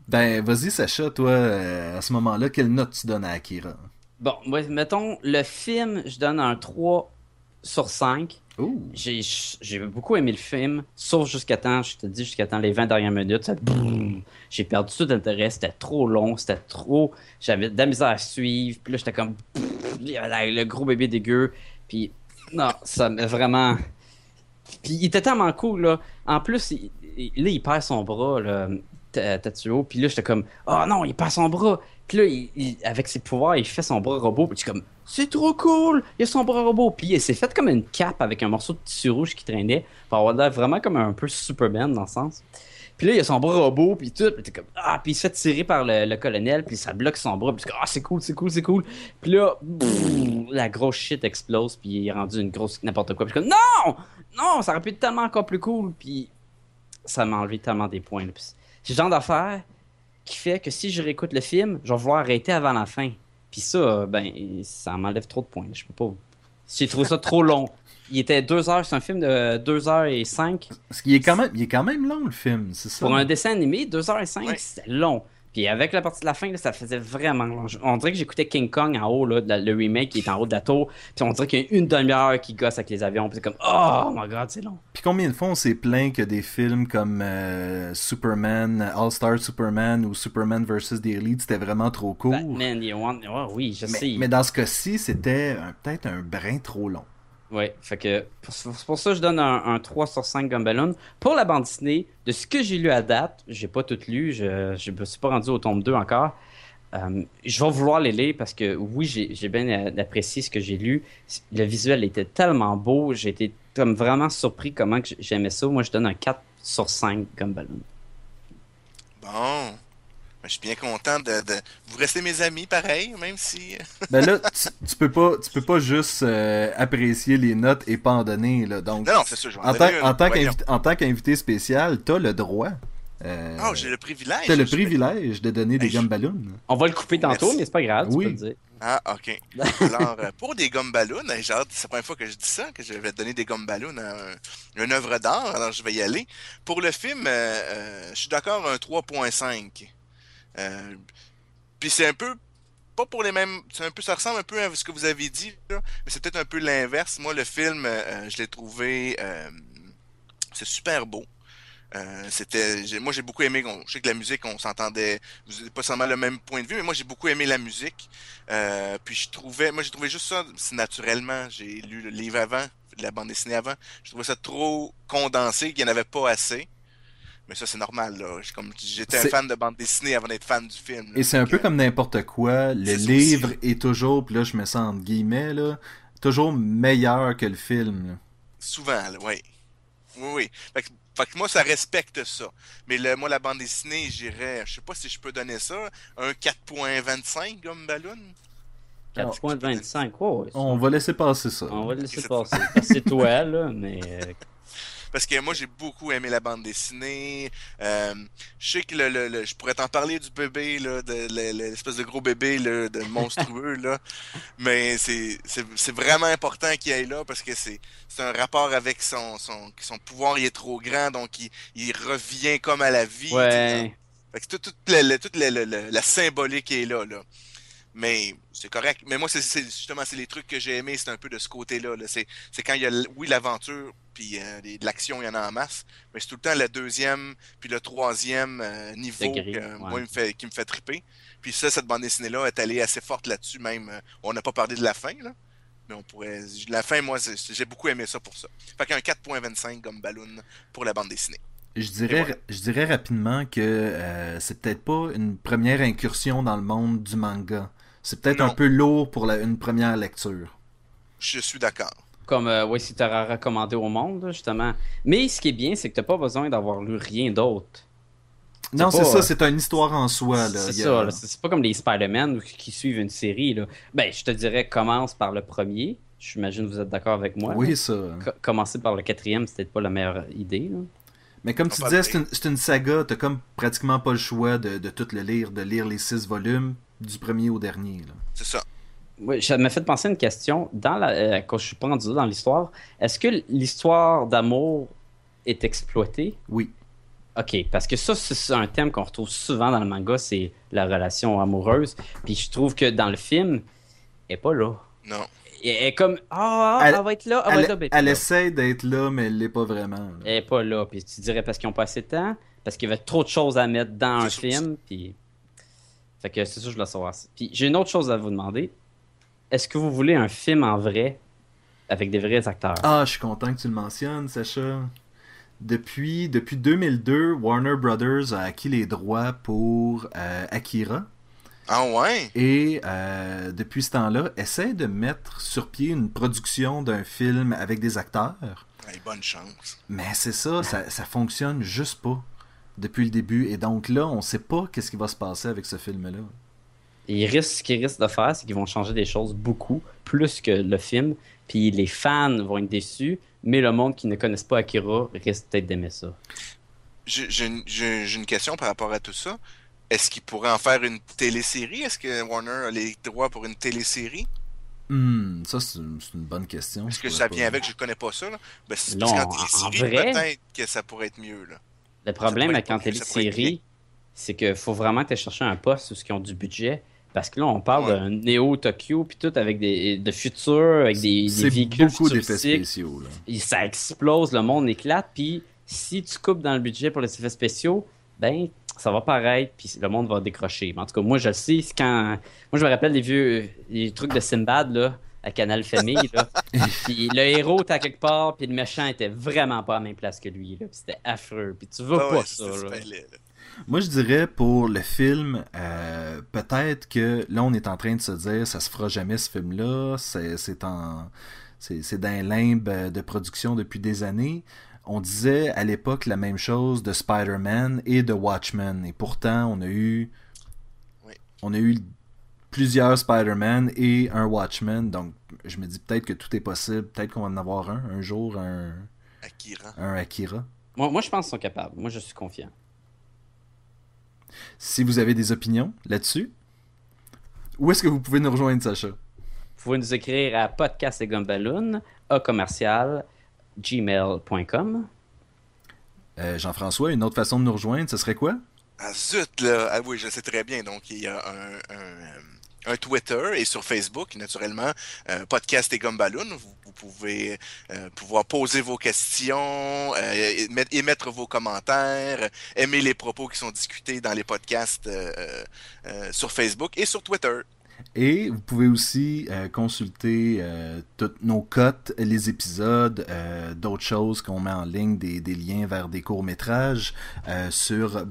Ben, vas-y, Sacha, toi, euh, à ce moment-là, quelle note tu donnes à Akira? Bon, mettons, le film, je donne un 3 sur 5. Ouh. J'ai beaucoup aimé le film, sauf jusqu'à temps, je te dis, jusqu'à temps les 20 dernières minutes. J'ai perdu tout intérêt, c'était trop long, c'était trop. J'avais de la misère à suivre, puis là, j'étais comme. Le gros bébé dégueu, puis. Non, ça m'a vraiment. Puis il était tellement cool, là. En plus, il- il- là, il perd son bras, là, Tatsuo, puis là, j'étais comme. Oh non, il perd son bras. Puis là, il- avec ses pouvoirs, il fait son bras robot, puis comme. C'est trop cool! Il a son bras robot. Puis il s'est fait comme une cape avec un morceau de tissu rouge qui traînait. Pour avoir l'air vraiment comme un peu Superman dans le sens. Puis là, il a son bras robot, puis tout. Puis comme, ah, puis il se fait tirer par le, colonel, puis ça bloque son bras. Puis ah, c'est cool, c'est cool, c'est cool. Puis là, la grosse shit explose, puis il est rendu une grosse n'importe quoi. Puis comme, non! Non, ça aurait pu être tellement encore plus cool. Puis ça m'a enlevé tellement des points. C'est le genre d'affaire qui fait que si je réécoute le film, je vais vouloir arrêter avant la fin. Puis ça, ben, ça m'enlève trop de points. Je peux pas. J'ai trouvé ça trop long. Il était deux heures, c'est un film de 2 heures et 5. Parce qu'il est quand même, il est quand même long, le film, c'est ça? Pour un dessin animé, 2 heures et 5, Ouais. c'était long. Puis avec la partie de la fin, là, ça faisait vraiment long. On dirait que j'écoutais King Kong en haut, là, le remake qui est en haut de la tour. Puis on dirait qu'il y a une demi-heure qui gosse avec les avions. Puis c'est comme, oh my god, c'est long. Puis combien de fois on s'est plaint que des films comme euh, Superman, All-Star Superman ou Superman vs. The Elite, c'était vraiment trop court? Batman, you want... ouais, oui, je sais. mais, dans ce cas-ci, c'était un- peut-être un brin trop long. Ouais, fait c'est pour ça je donne un, un 3 sur 5 Gumballoon. Pour la bande dessinée, de ce que j'ai lu à date, j'ai pas tout lu, je, je me suis pas rendu au tome 2 encore. Euh, je vais vouloir les lire parce que oui, j'ai bien apprécié ce que j'ai lu. Le visuel était tellement beau, j'ai été comme vraiment surpris comment j'aimais ça. Moi, je donne un 4 sur 5 Gumballoon. Bon. Ben, Je suis bien content de, de- Vous restez mes amis, pareil, même si... Ben là, tu, tu peux pas, tu peux pas juste euh, apprécier les notes et pas en donner, là. Donc, Non, non, c'est sûr, je vais en en, tant, en, tant qu'invité, en tant qu'invité spécial, t'as le droit. Euh, Oh, j'ai le privilège. t'as le privilège de donner des Hey, je- gumballoons. On va le couper tantôt, Merci. mais c'est pas grave, tu Oui. peux le dire. Ah, ok. Alors, euh, pour des gommes ballons, c'est la première fois que je dis ça, que je vais donner des gommes ballons à un- une œuvre d'art, alors je vais y aller. Pour le film, euh, euh, je suis d'accord, un 3.5. Euh, Puis c'est un peu, pas pour les mêmes, c'est un peu, ça ressemble un peu à ce que vous avez dit, mais c'est peut-être un peu l'inverse. Moi, le film, euh, je l'ai trouvé, euh, c'est super beau. Euh, c'était moi j'ai beaucoup aimé je sais que la musique on s'entendait vous n'avez pas seulement le même point de vue mais moi j'ai beaucoup aimé la musique euh, puis je trouvais, moi j'ai trouvé juste ça c'est naturellement. J'ai lu le livre avant, la bande dessinée avant. Je trouvais ça trop condensé, qu'il n'y en avait pas assez. Mais ça c'est normal là. Comme- J'étais un fan de bande dessinée avant d'être fan du film. là. Et c'est un peu euh, comme n'importe quoi. Le livre aussi. est toujours, puis là je mets ça entre guillemets, là, toujours meilleur que le film. là. Souvent, là, oui. Oui, oui. Fait que, fait que moi, ça respecte ça. Mais le, moi, la bande dessinée, j'irais, je sais pas si je peux donner ça, un 4.25 comme ballon. 4.25, oh, On va laisser passer ça. on va laisser passer. C'est toi, là, mais... parce que moi j'ai beaucoup aimé la bande dessinée. Euh, je sais que le, le, je pourrais t'en parler du bébé là, de l'espèce de gros bébé là, de monstrueux là, mais c'est c'est vraiment important qu'il aille là parce que c'est c'est un rapport avec son son son pouvoir il est trop grand donc il, il revient comme à la vie. Ouais. Fait que toute, toute, la, toute la, la, la, symbolique est là là. Mais c'est correct. Mais moi, c'est justement, c'est les trucs que j'ai aimé, c'est un peu de ce côté-là. -là, c'est quand il y a, oui, l'aventure, puis euh, de l'action, il y en a en masse, mais c'est tout le temps le deuxième, puis le troisième euh, niveau moi, me fait, qui me fait triper. Puis ça, cette bande dessinée-là est allée assez forte là-dessus, même. Euh, on n'a pas parlé de la fin, là. Mais on pourrait. La fin, moi, j'ai beaucoup aimé ça pour ça. Fait qu'un 4.25 comme ballon pour la bande dessinée. Je dirais, je dirais rapidement que c'est peut-être pas une première incursion dans le monde du manga. C'est peut-être un peu lourd pour la, une première lecture. Je suis d'accord. Comme, euh, oui, si tu recommandé au monde, justement. Mais ce qui est bien, c'est que tu pas besoin d'avoir lu rien d'autre. Non, c'est ça, c'est une histoire en soi. C'est ça, c'est pas comme les Spider-Man qui suivent une série. Là. Ben, je te dirais, commence par le premier. J'imagine que vous êtes d'accord avec moi. Oui, ça. commencer par le quatrième, c'était pas la meilleure idée. Mais comme tu disais, c'est une, une, saga, t'as comme pratiquement pas le choix de, de, tout le lire, de lire les six volumes, du premier au dernier. C'est ça. Oui, ça m'a fait penser à une question. Dans la, euh, quand je suis pas rendu dans l'histoire, est-ce que l'histoire d'amour est exploitée? Oui. OK, parce que ça, c'est un thème qu'on retrouve souvent dans le manga, c'est la relation amoureuse. Puis je trouve que dans le film, elle n'est pas là. Non. Elle est comme Ah, elle, va être là, elle, va être là. Elle essaie d'être là, mais elle l'est pas vraiment. Elle n'est pas là. Puis tu dirais parce qu'ils n'ont pas assez de temps, parce qu'il y avait trop de choses à mettre dans un film. Puis fait que c'est ça que je voulais savoir. Puis j'ai une autre chose à vous demander. Est-ce que vous voulez un film en vrai avec des vrais acteurs? Ah, je suis content que tu le mentionnes, Sacha. Depuis, depuis 2002, Warner Brothers a acquis les droits pour euh, Akira. Ah ouais? Et euh, depuis ce temps-là, essaie de mettre sur pied une production d'un film avec des acteurs. bonne chance. Mais c'est ça, ça, ça fonctionne juste pas depuis le début. Et donc là, on ne sait pas qu'est-ce qui va se passer avec ce film-là. Et ce qu'ils risquent de faire, c'est qu'ils vont changer des choses beaucoup, plus que le film. Puis les fans vont être déçus, mais le monde qui ne connaisse pas Akira risque peut-être d'aimer ça. J'ai une question par rapport à tout ça. Est-ce qu'ils pourraient en faire une télésérie? Est-ce que Warner a les droits pour une télésérie? Hmm, ça, c'est une, bonne question. Est-ce que ça vient avec? Je connais pas ça. Là. Ben, non, en, vrai, peut-être que ça pourrait être mieux. Là. Le problème avec la télésérie, c'est qu'il faut vraiment te chercher un poste où ils ont du budget. Parce que là, on parle d'un Néo Tokyo, puis tout avec des de futur, avec des, des véhicules beaucoup d'effets spéciaux. Et ça explose, le monde éclate. Puis si tu coupes dans le budget pour les effets spéciaux, ben ça va paraître, puis le monde va décrocher. Mais en tout cas, moi, je le sais, quand... Moi, je me rappelle les vieux les trucs de Simbad, là, à Canal Famille. Là. puis le héros était à quelque part, puis le méchant était vraiment pas à la même place que lui. Là. c'était affreux. Puis tu veux ah pas ça. Moi, je dirais pour le film, euh, peut-être que là, on est en train de se dire, ça se fera jamais ce film-là. C'est en. C'est d'un limbe de production depuis des années. On disait à l'époque la même chose de Spider-Man et de Watchmen. Et pourtant, on a eu. On a eu plusieurs Spider-Man et un Watchmen. Donc, je me dis peut-être que tout est possible. Peut-être qu'on va en avoir un, un jour, un Akira. Un Akira. Moi, moi, je pense qu'ils sont capables. Moi, je suis confiant. Si vous avez des opinions là-dessus, où est-ce que vous pouvez nous rejoindre, Sacha? Vous pouvez nous écrire à podcast et à commercial, gmail.com. Euh, Jean-François, une autre façon de nous rejoindre, ce serait quoi? Ah zut, là! Ah oui, je sais très bien. Donc, il y a un, un un Twitter et sur Facebook, naturellement, euh, podcast et Gumballoon. Vous, vous pouvez euh, pouvoir poser vos questions, euh, émettre vos commentaires, aimer les propos qui sont discutés dans les podcasts sur Facebook et sur Twitter. Et vous pouvez aussi consulter toutes nos cotes, les épisodes, d'autres choses qu'on met en ligne, des, des, liens vers des courts-métrages sur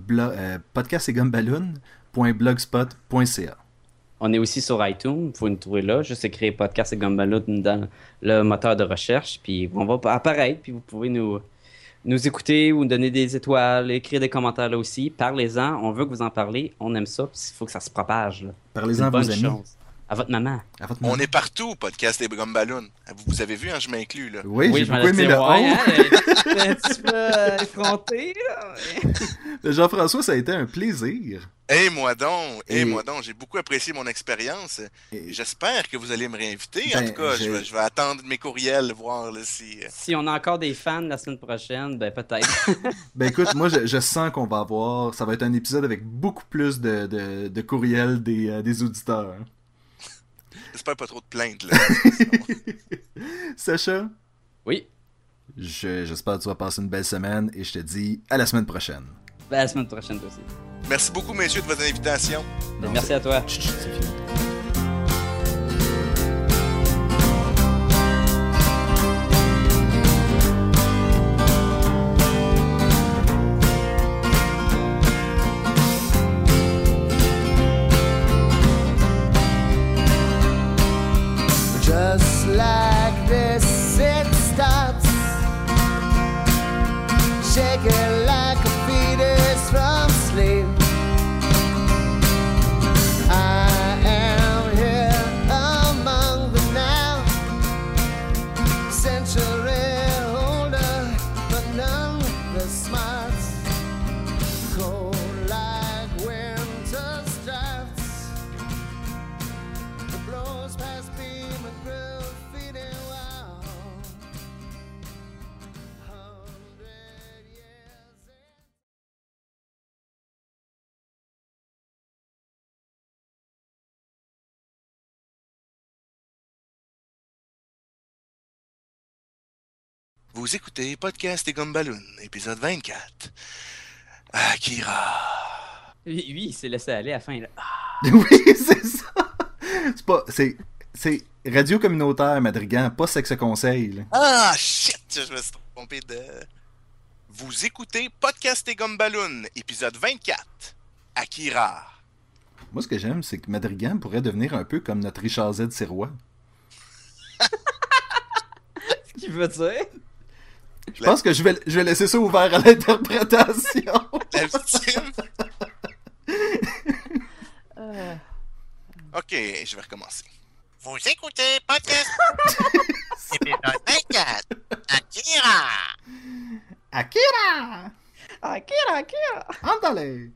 podcast et on est aussi sur iTunes, vous pouvez nous trouver là. Juste écrire podcast et Gumballoon dans le moteur de recherche, puis on va apparaître, puis vous pouvez nous, nous écouter ou nous donner des étoiles, écrire des commentaires là aussi. Parlez-en, on veut que vous en parlez, on aime ça, il faut que ça se propage. Parlez-en à vos amis. À votre maman. À votre On est partout, podcast des Gumballoons. Vous, vous avez vu, hein, je m'inclus, là. Oui, j'ai je m'en beaucoup aimé le hein, un petit peu euh, effronté, là. Jean-François, ça a été un plaisir. Et moi donc, et Et- moi donc, j'ai beaucoup apprécié mon expérience. Et- J'espère que vous allez me réinviter. en Ben, tout cas, je... je- vais, je vais attendre mes courriels, voir là, si. euh, Si on a encore des fans la semaine prochaine, ben peut-être. Ben écoute, moi je, je sens qu'on va avoir. Ça va être un épisode avec beaucoup plus de, de, de courriels des, euh, des auditeurs. J'espère pas trop de plaintes, là. Sacha, Oui. je- j'espère que tu vas passer une belle semaine et je te dis à la semaine prochaine. Ben, la semaine prochaine, toi aussi. Merci beaucoup, messieurs, de votre invitation. Ben, Non, merci à toi. Chut, chut, Vous écoutez Podcast des Gumballoons, épisode 24. Akira. Lui, lui, il s'est laissé aller à la fin. Là. Ah, Oui, c'est ça. C'est pas. C'est. C'est Radio Communautaire Madrigan, pas Sexe Conseil. là. Ah, shit, je me suis trompé de... Vous écoutez Podcast des Gumballoons, épisode 24. Akira. Moi, ce que j'aime, c'est que Madrigan pourrait devenir un peu comme notre Richard Z. Sirois. ce qu'il veut dire. Je pense que je vais, je vais laisser ça ouvert à l'interprétation. La victime. Euh, Ok, je vais recommencer. Vous écoutez Podcast épisode 24. Akira. Akira! Akira, Akira. Andale!